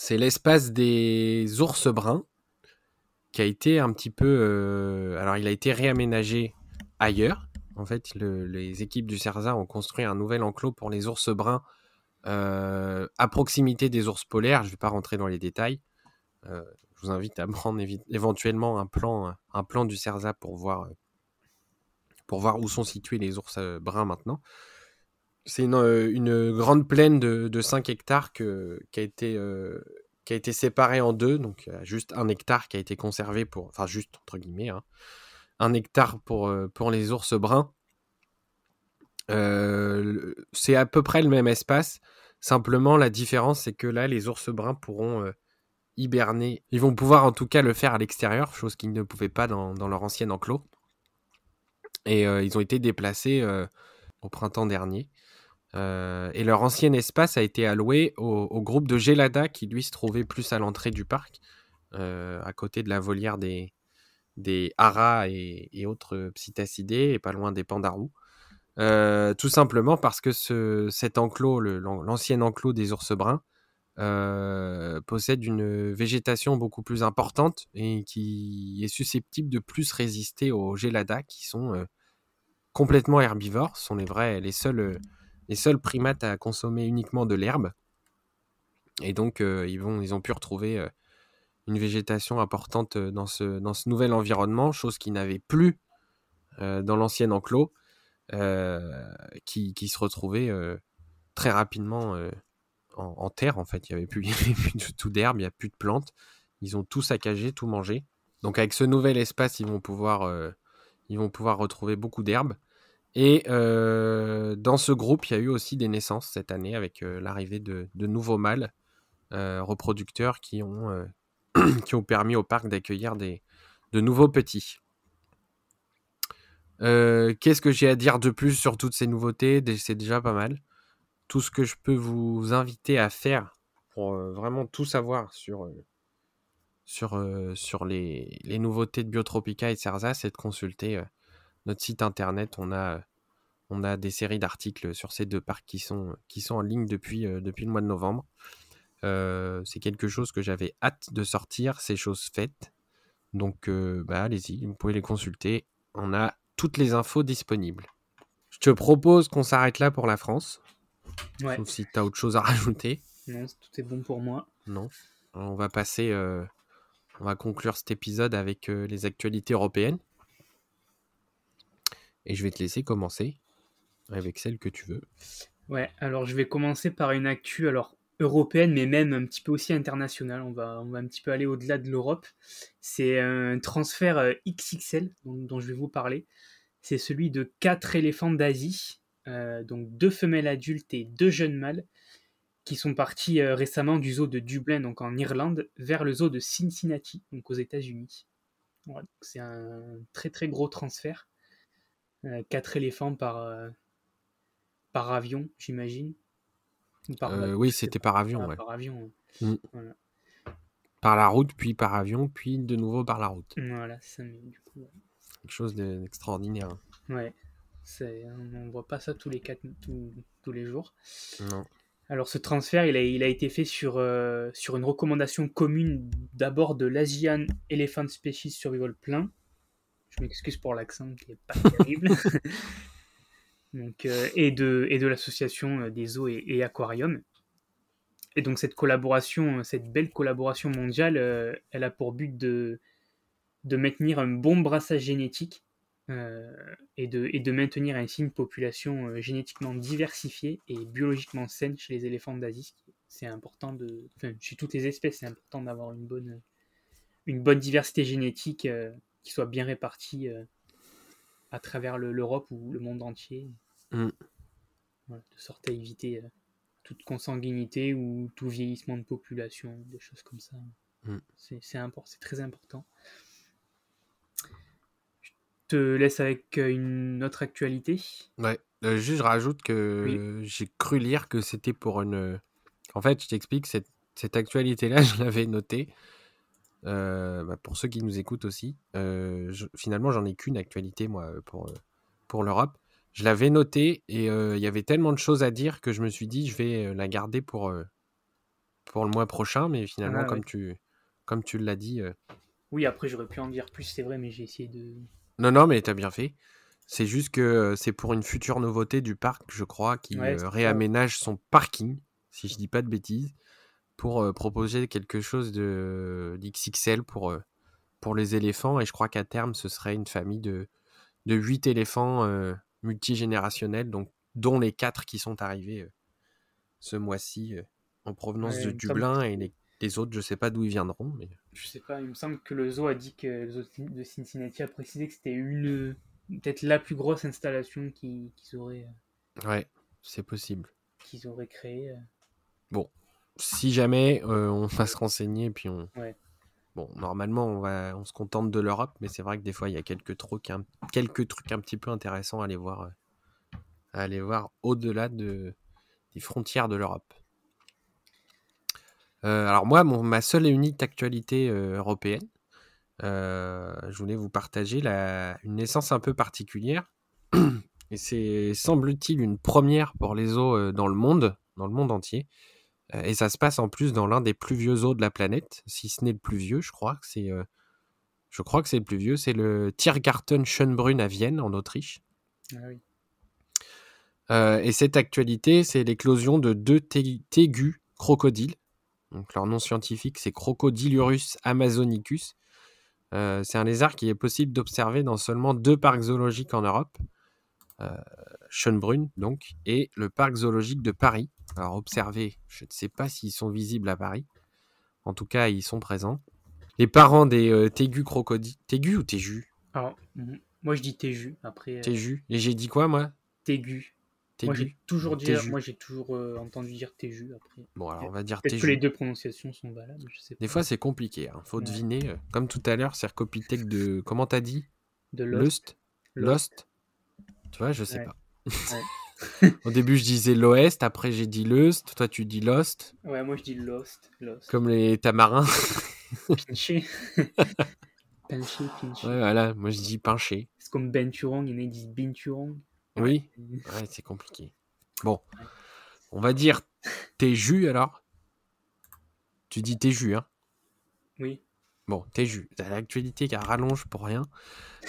c'est l'espace des ours bruns qui a été un petit peu. Euh, alors, il a été réaménagé ailleurs. En fait, les équipes du CERSA ont construit un nouvel enclos pour les ours bruns euh, à proximité des ours polaires. Je ne vais pas rentrer dans les détails. Euh, je vous invite à *laughs* prendre éventuellement un plan, un plan du CERSA pour voir, pour voir où sont situés les ours bruns maintenant. C'est une, euh, grande plaine de, 5 hectares qui, a été, euh, qui a été séparée en deux. Donc, juste un hectare qui a été conservé pour. Enfin, juste entre guillemets. Hein, un hectare pour, euh, pour les ours bruns. c'est à peu près le même espace. Simplement, la différence, c'est que là, les ours bruns pourront hiberner. Ils vont pouvoir en tout cas le faire à l'extérieur, chose qu'ils ne pouvaient pas dans, dans leur ancien enclos. Et ils ont été déplacés au printemps dernier. et leur ancien espace a été alloué au, groupe de Gelada qui lui se trouvait plus à l'entrée du parc, à côté de la volière des, des haras et, autres psittacidés et pas loin des pandarous. tout simplement parce que ce, cet enclos, l'ancien enclos des ours bruns, euh, possède une végétation beaucoup plus importante et qui est susceptible de plus résister aux geladas qui sont euh, complètement herbivores. Sont les vrais, les seuls, euh, les seuls primates à consommer uniquement de l'herbe. Et donc, ils, vont, ils ont pu retrouver une végétation importante dans ce, dans ce nouvel environnement, chose qui n'avait plus dans l'ancien enclos, qui, qui, se retrouvait très rapidement en, terre en fait. Il n'y avait plus, *laughs* du tout d'herbe, il n'y a plus de plantes. Ils ont tout saccagé, tout mangé. Donc avec ce nouvel espace, ils vont pouvoir, euh, retrouver beaucoup d'herbe. Et euh, dans ce groupe, il y a eu aussi des naissances cette année avec euh, l'arrivée de, nouveaux mâles reproducteurs *clears throat* qui ont, permis au parc d'accueillir de nouveaux petits. Qu'est-ce que j'ai à dire de plus sur toutes ces nouveautés? C'est déjà pas mal tout ce que je peux vous inviter à faire pour vraiment tout savoir sur, sur, sur les, nouveautés de Biotropica et de Cerza, c'est de consulter notre site internet. On a, des séries d'articles sur ces deux parcs qui sont, en ligne depuis, le mois de novembre. c'est quelque chose que j'avais hâte de sortir, c'est chose faite. Donc bah, allez-y, vous pouvez les consulter. On a toutes les infos disponibles. Je te propose qu'on s'arrête là pour la France. Sauf si tu as autre chose à *laughs* rajouter. Non, tout est bon pour moi. Non. On va passer. Euh, on va conclure cet épisode avec euh, les actualités européennes. Et je vais te laisser commencer avec celle que tu veux. Ouais, alors je vais commencer par une actu alors européenne, mais même un petit peu aussi internationale. On va, on va un petit peu aller au-delà de l'Europe. C'est un transfert euh, XXL dont, dont, je vais vous parler. C'est celui de quatre éléphants d'Asie euh, donc deux femelles adultes et deux jeunes mâles, qui sont partis euh, récemment du zoo de Dublin, donc en Irlande, vers le zoo de Cincinnati, donc aux États-Unis. c'est un très très gros transfert. Euh, quatre éléphants par, par avion, j'imagine. oui, c'était par avion. Par avion. Mm. Par la route, puis par avion, puis de nouveau par la route. Voilà, ça, du coup. Quelque chose d'extraordinaire. Ouais. On ne voit pas ça tous les, quatre, tous, les jours. Alors ce transfert, il a, il a été fait sur, euh, sur une recommandation commune d'abord de l'Asian Elephant Species Survival Plan. Je m'excuse pour l'accent qui n'est pas *laughs* terrible. donc, euh, et de, et de l'association euh, des eaux et, aquariums. Et donc cette collaboration, cette belle collaboration mondiale, elle a pour but de, de maintenir un bon brassage génétique et, de, et de maintenir ainsi une population euh, génétiquement diversifiée et biologiquement saine chez les éléphants d'Asie. C'est important de, enfin, chez toutes les espèces, c'est important d'avoir une bonne, une bonne diversité génétique euh, qui soit bien répartie à travers l'Europe ou le monde entier. Mm. de sorte à éviter toute consanguinité ou tout vieillissement de population, des choses comme ça. Mm. C'est très important te laisse avec euh, une autre actualité? Ouais, euh, juste je rajoute que j'ai cru lire que c'était pour une. En fait, je t'explique, cette, cette actualité-là, *laughs* je l'avais notée. Euh, bah, pour ceux qui nous écoutent aussi, finalement, j'en ai qu'une actualité, moi, pour, pour l'Europe. Je l'avais notée et il y avait tellement de choses à dire que je me suis dit, je vais la garder pour, pour le mois prochain, mais finalement, ah comme, tu, comme tu l'as dit. Oui, après, j'aurais pu en dire plus, c'est vrai, mais j'ai essayé de non, non, mais t'as bien fait. C'est juste que c'est pour une future nouveauté du parc, je crois, qui réaménage son parking, si je dis pas de bêtises, pour proposer quelque chose de d'XXL pour, pour les éléphants. Et je crois qu'à terme, ce serait une famille de, de 8 éléphants multigénérationnels, donc, dont les 4 qui sont arrivés ce mois-ci en provenance de Dublin et les les autres, je sais pas d'où ils viendront. Mais... Je sais pas, il me semble que le zoo a dit que le zoo de Cincinnati a précisé que c'était une peut-être la plus grosse installation qu'ils auraient. Euh, ouais, c'est possible. Qu'ils auraient créé. Euh. Bon, si jamais euh, on va se renseigner, puis on, Bon, normalement, on, va, on se contente de l'Europe, mais c'est vrai que des fois, il y a quelques trucs, un, quelques trucs un petit peu intéressants à aller voir, à aller voir au-delà de, des frontières de l'Europe. Euh, alors moi, mon, ma seule et unique actualité euh, européenne, je voulais vous partager la, une naissance un peu particulière. Et c'est, semble-t-il, une première pour les eaux dans le monde, dans le monde entier. Et ça se passe en plus dans l'un des plus vieux zoos de la planète, si ce n'est le plus vieux, je crois que c'est, je crois que c'est le plus vieux, c'est le Tiergarten Schönbrunn à Vienne, en Autriche. Ah oui. et cette actualité, c'est l'éclosion de deux tégus crocodiles. Donc leur nom scientifique, c'est Crocodilurus amazonicus. c'est un lézard qui est possible d'observer dans seulement deux parcs zoologiques en Europe. Schönbrunn, donc, et le parc zoologique de Paris. Alors, observez, je ne sais pas s'ils sont visibles à Paris. En tout cas, ils sont présents. Les parents des euh, tégus crocodiles. Tégus ou téjus Alors, moi je dis téjus. Après. Euh... Téjus. Et j'ai dit quoi, moi? Tégus. Moi j'ai toujours, dire, moi, j'ai toujours euh, entendu dire téjus après. Bon, alors on va dire téjus. que les deux prononciations sont valables, je sais Des fois c'est compliqué, hein. faut deviner. Euh, comme tout à l'heure, c'est Copytech de. Comment t'as dit? De Lost. Lost? Tu vois, je sais pas. *laughs* Au début, je disais l'Ouest, après j'ai dit Lust, toi tu dis Lost. Ouais, moi je dis Lost. Lost. Comme les tamarins. *laughs* Pinché. *laughs* Pinché, pinché. Ouais, voilà, moi je dis pinché. C'est comme Benturong, il y en a qui disent Binturong. Oui, ouais, c'est compliqué. Bon, on va dire jus alors. Tu dis jus, hein Oui. Bon, jus. L'actualité qui rallonge pour rien.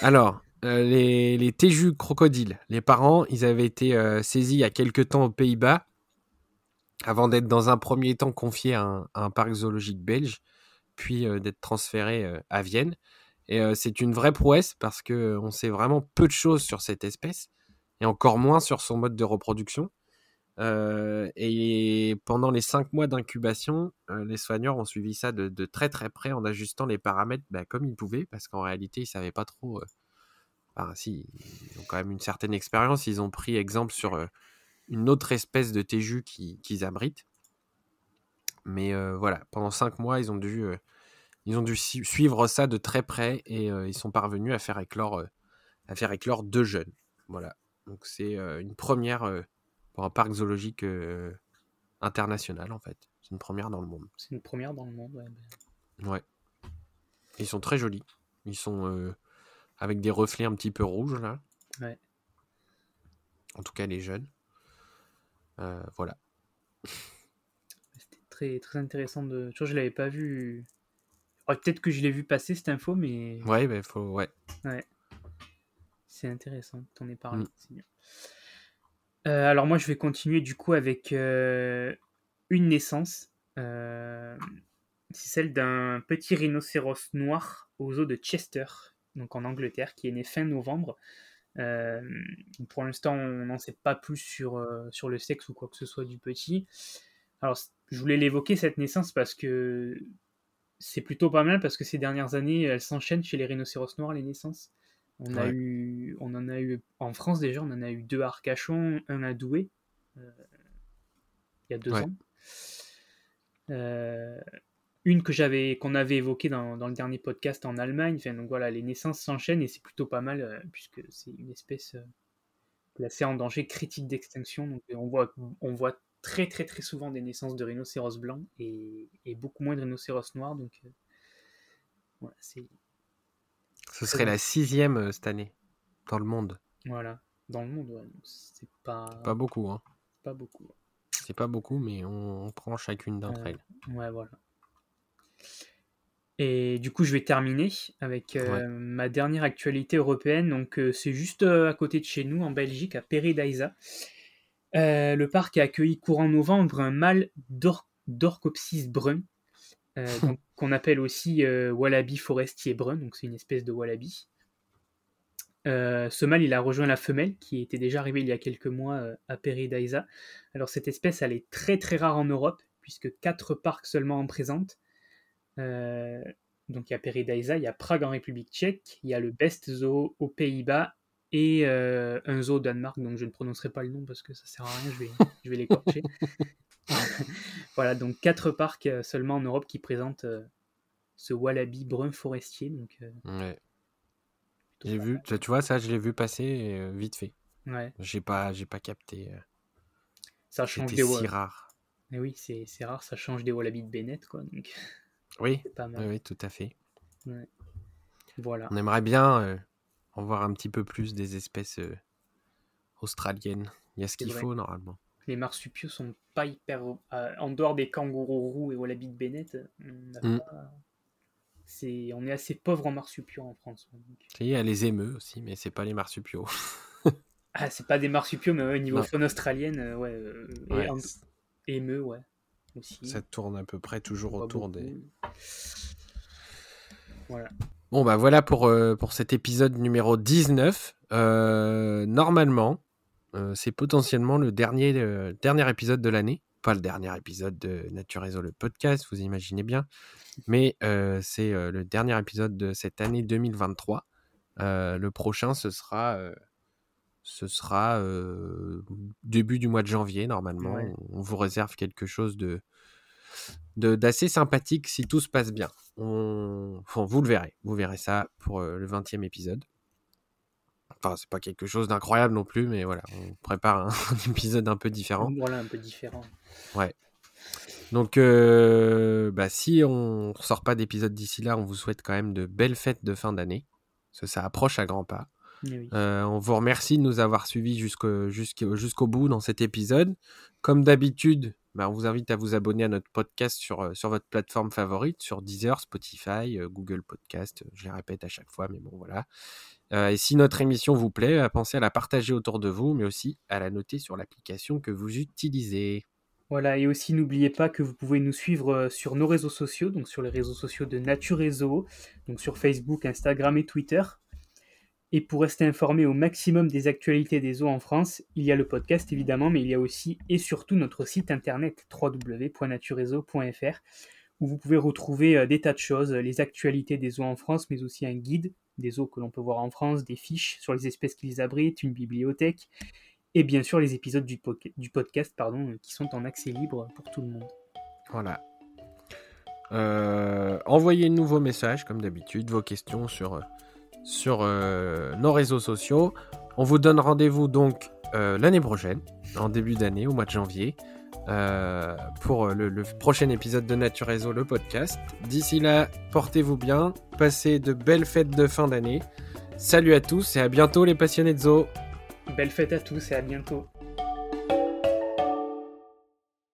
Alors, euh, les, les téjus crocodiles, les parents, ils avaient été euh, saisis il y a quelques temps aux Pays-Bas, avant d'être dans un premier temps confiés à un, parc zoologique belge, puis euh, d'être transférés à Vienne. Et c'est une vraie prouesse parce qu'on sait vraiment peu de choses sur cette espèce, et encore moins sur son mode de reproduction. et pendant les cinq mois d'incubation, les soigneurs ont suivi ça de, très très près en ajustant les paramètres bah, comme ils pouvaient, parce qu'en réalité, ils ne savaient pas trop si, ils ont quand même une certaine expérience. Ils ont pris exemple sur euh, une autre espèce de téju qu'ils abritent. Mais euh, voilà, pendant cinq mois, ils ont dû, euh, ils ont dû suivre ça de très près et ils sont parvenus à faire éclore, à faire éclore deux jeunes. Voilà. Donc c'est une première pour un parc zoologique international en fait. C'est une première dans le monde. C'est une première dans le monde, ouais. Ben. Ouais. Ils sont très jolis. Ils sont avec des reflets un petit peu rouges là. Ouais. En tout cas, les jeunes. Euh, voilà. C'était très, très intéressant de. Je ne l'avais pas vu. Peut-être que je l'ai vu passer cette info, mais. Ouais, bah, faut. Ouais. Ouais. C'est intéressant, t'en es parlé. Mm. Euh, alors, moi, je vais continuer du coup avec euh, une naissance. c'est celle d'un petit rhinocéros noir aux eaux de Chester, donc en Angleterre, qui est né fin novembre. Euh, pour l'instant, on n'en sait pas plus sur, euh, sur le sexe ou quoi que ce soit du petit. Alors, je voulais l'évoquer cette naissance parce que c'est plutôt pas mal parce que ces dernières années, elles s'enchaînent chez les rhinocéros noirs, les naissances. On, a eu, on en a eu en France déjà, on en a eu deux à Arcachon, un à Douai, euh, il y a deux ans une que j'avais qu'on avait évoquée dans, dans, le dernier podcast en Allemagne. Enfin, donc voilà, les naissances s'enchaînent et c'est plutôt pas mal euh, puisque c'est une espèce euh, placée en danger critique d'extinction. Donc on voit, on voit très très très souvent des naissances de rhinocéros blancs et, et beaucoup moins de rhinocéros noirs. Donc euh, voilà, c'est. Ce serait la sixième cette année dans le monde. Voilà, dans le monde, ouais. C'est pas. Pas beaucoup, hein. Pas beaucoup. C'est pas beaucoup, mais on, prend chacune d'entre elles. Ouais, voilà. Et du coup, je vais terminer avec euh, ma dernière actualité européenne. Donc, euh, c'est juste euh, à côté de chez nous, en Belgique, à Peridaisa. le parc a accueilli courant novembre un mâle d'Orcopsis brun, *laughs* qu'on appelle aussi wallaby forestier brun. Donc, c'est une espèce de wallaby. ce mâle, il a rejoint la femelle qui était déjà arrivée il y a quelques mois à Peridaisa. Alors, cette espèce, elle est très très rare en Europe, puisque quatre parcs seulement en présentent. Euh, donc il y a Peridaisa, il y a Prague en République tchèque, il y a le Best Zoo aux Pays-Bas et euh, un zoo au Danemark, donc je ne prononcerai pas le nom parce que ça sert à rien, je vais, je vais l'écorcher. *laughs* *laughs* voilà, donc quatre parcs euh, seulement en Europe qui présentent ce wallaby brun forestier. Donc, ouais. J'ai vu, tu vois, ça, je l'ai vu passer vite fait. Ouais. J'ai pas, j'ai pas capté. Ça change des si rare. Mais oui, c'est rare, ça change des wallabies de Bennett, quoi. Donc... *laughs* Oui, pas mal. oui, tout à fait. Voilà. On aimerait bien en voir un petit peu plus des espèces australiennes. Il y a ce qu'il faut normalement. Les marsupiaux sont pas hyper. en dehors des kangourous roux et wallabies de Bennett, on, mmh. est... on est assez pauvre en marsupiaux en France. Il y a les émeux aussi, mais c'est pas les marsupiaux. *laughs* ah, c'est pas des marsupiaux, mais au niveau faune australienne, ouais. ouais émeux, ouais. Aussi. Ça tourne à peu près toujours autour des. Voilà. Bon, bah voilà pour, euh, pour cet épisode numéro 19. Euh, normalement, euh, c'est potentiellement le dernier, dernier épisode de l'année. Pas le dernier épisode de Nature Réseau, le podcast, vous imaginez bien. Mais c'est le dernier épisode de cette année 2023. le prochain, ce sera ce sera début du mois de janvier normalement. On vous réserve quelque chose de d'assez sympathique si tout se passe bien. On... Enfin, vous le verrez, vous verrez ça pour le 20e épisode. Enfin, c'est pas quelque chose d'incroyable non plus, mais voilà, on prépare un, *laughs* épisode un peu différent. Voilà, un peu différent. Ouais. Donc, bah, si on ne sort pas d'épisode d'ici là, on vous souhaite quand même de belles fêtes de fin d'année. Parce que ça approche à grands pas. Euh, on vous remercie de nous avoir suivis jusqu'au bout dans cet épisode. Comme d'habitude, bah, on vous invite à vous abonner à notre podcast sur, euh, votre plateforme favorite, sur Deezer, Spotify, euh, Google Podcast. Je les répète à chaque fois, mais bon, voilà. et si notre émission vous plaît, pensez à la partager autour de vous, mais aussi à la noter sur l'application que vous utilisez. Voilà, et aussi n'oubliez pas que vous pouvez nous suivre sur nos réseaux sociaux, donc sur les réseaux sociaux de Nature Réseau, donc sur Facebook, Instagram et Twitter. Et pour rester informé au maximum des actualités des eaux en France, il y a le podcast évidemment, mais il y a aussi et surtout notre site internet www.naturezo.fr où vous pouvez retrouver euh, des tas de choses, les actualités des eaux en France, mais aussi un guide des eaux que l'on peut voir en France, des fiches sur les espèces qu'ils abritent, une bibliothèque, et bien sûr les épisodes du, podcast pardon, qui sont en accès libre pour tout le monde. Voilà. Euh, envoyez de nouveaux messages, comme d'habitude, vos questions sur euh, sur euh, nos réseaux sociaux. On vous donne rendez-vous donc euh, l'année prochaine, en début d'année, au mois de janvier, euh, pour le, prochain épisode de Nature Réseau, le podcast. D'ici là, portez-vous bien, passez de belles fêtes de fin d'année. Salut à tous et à bientôt les passionnés de zoo. Belle fête à tous et à bientôt.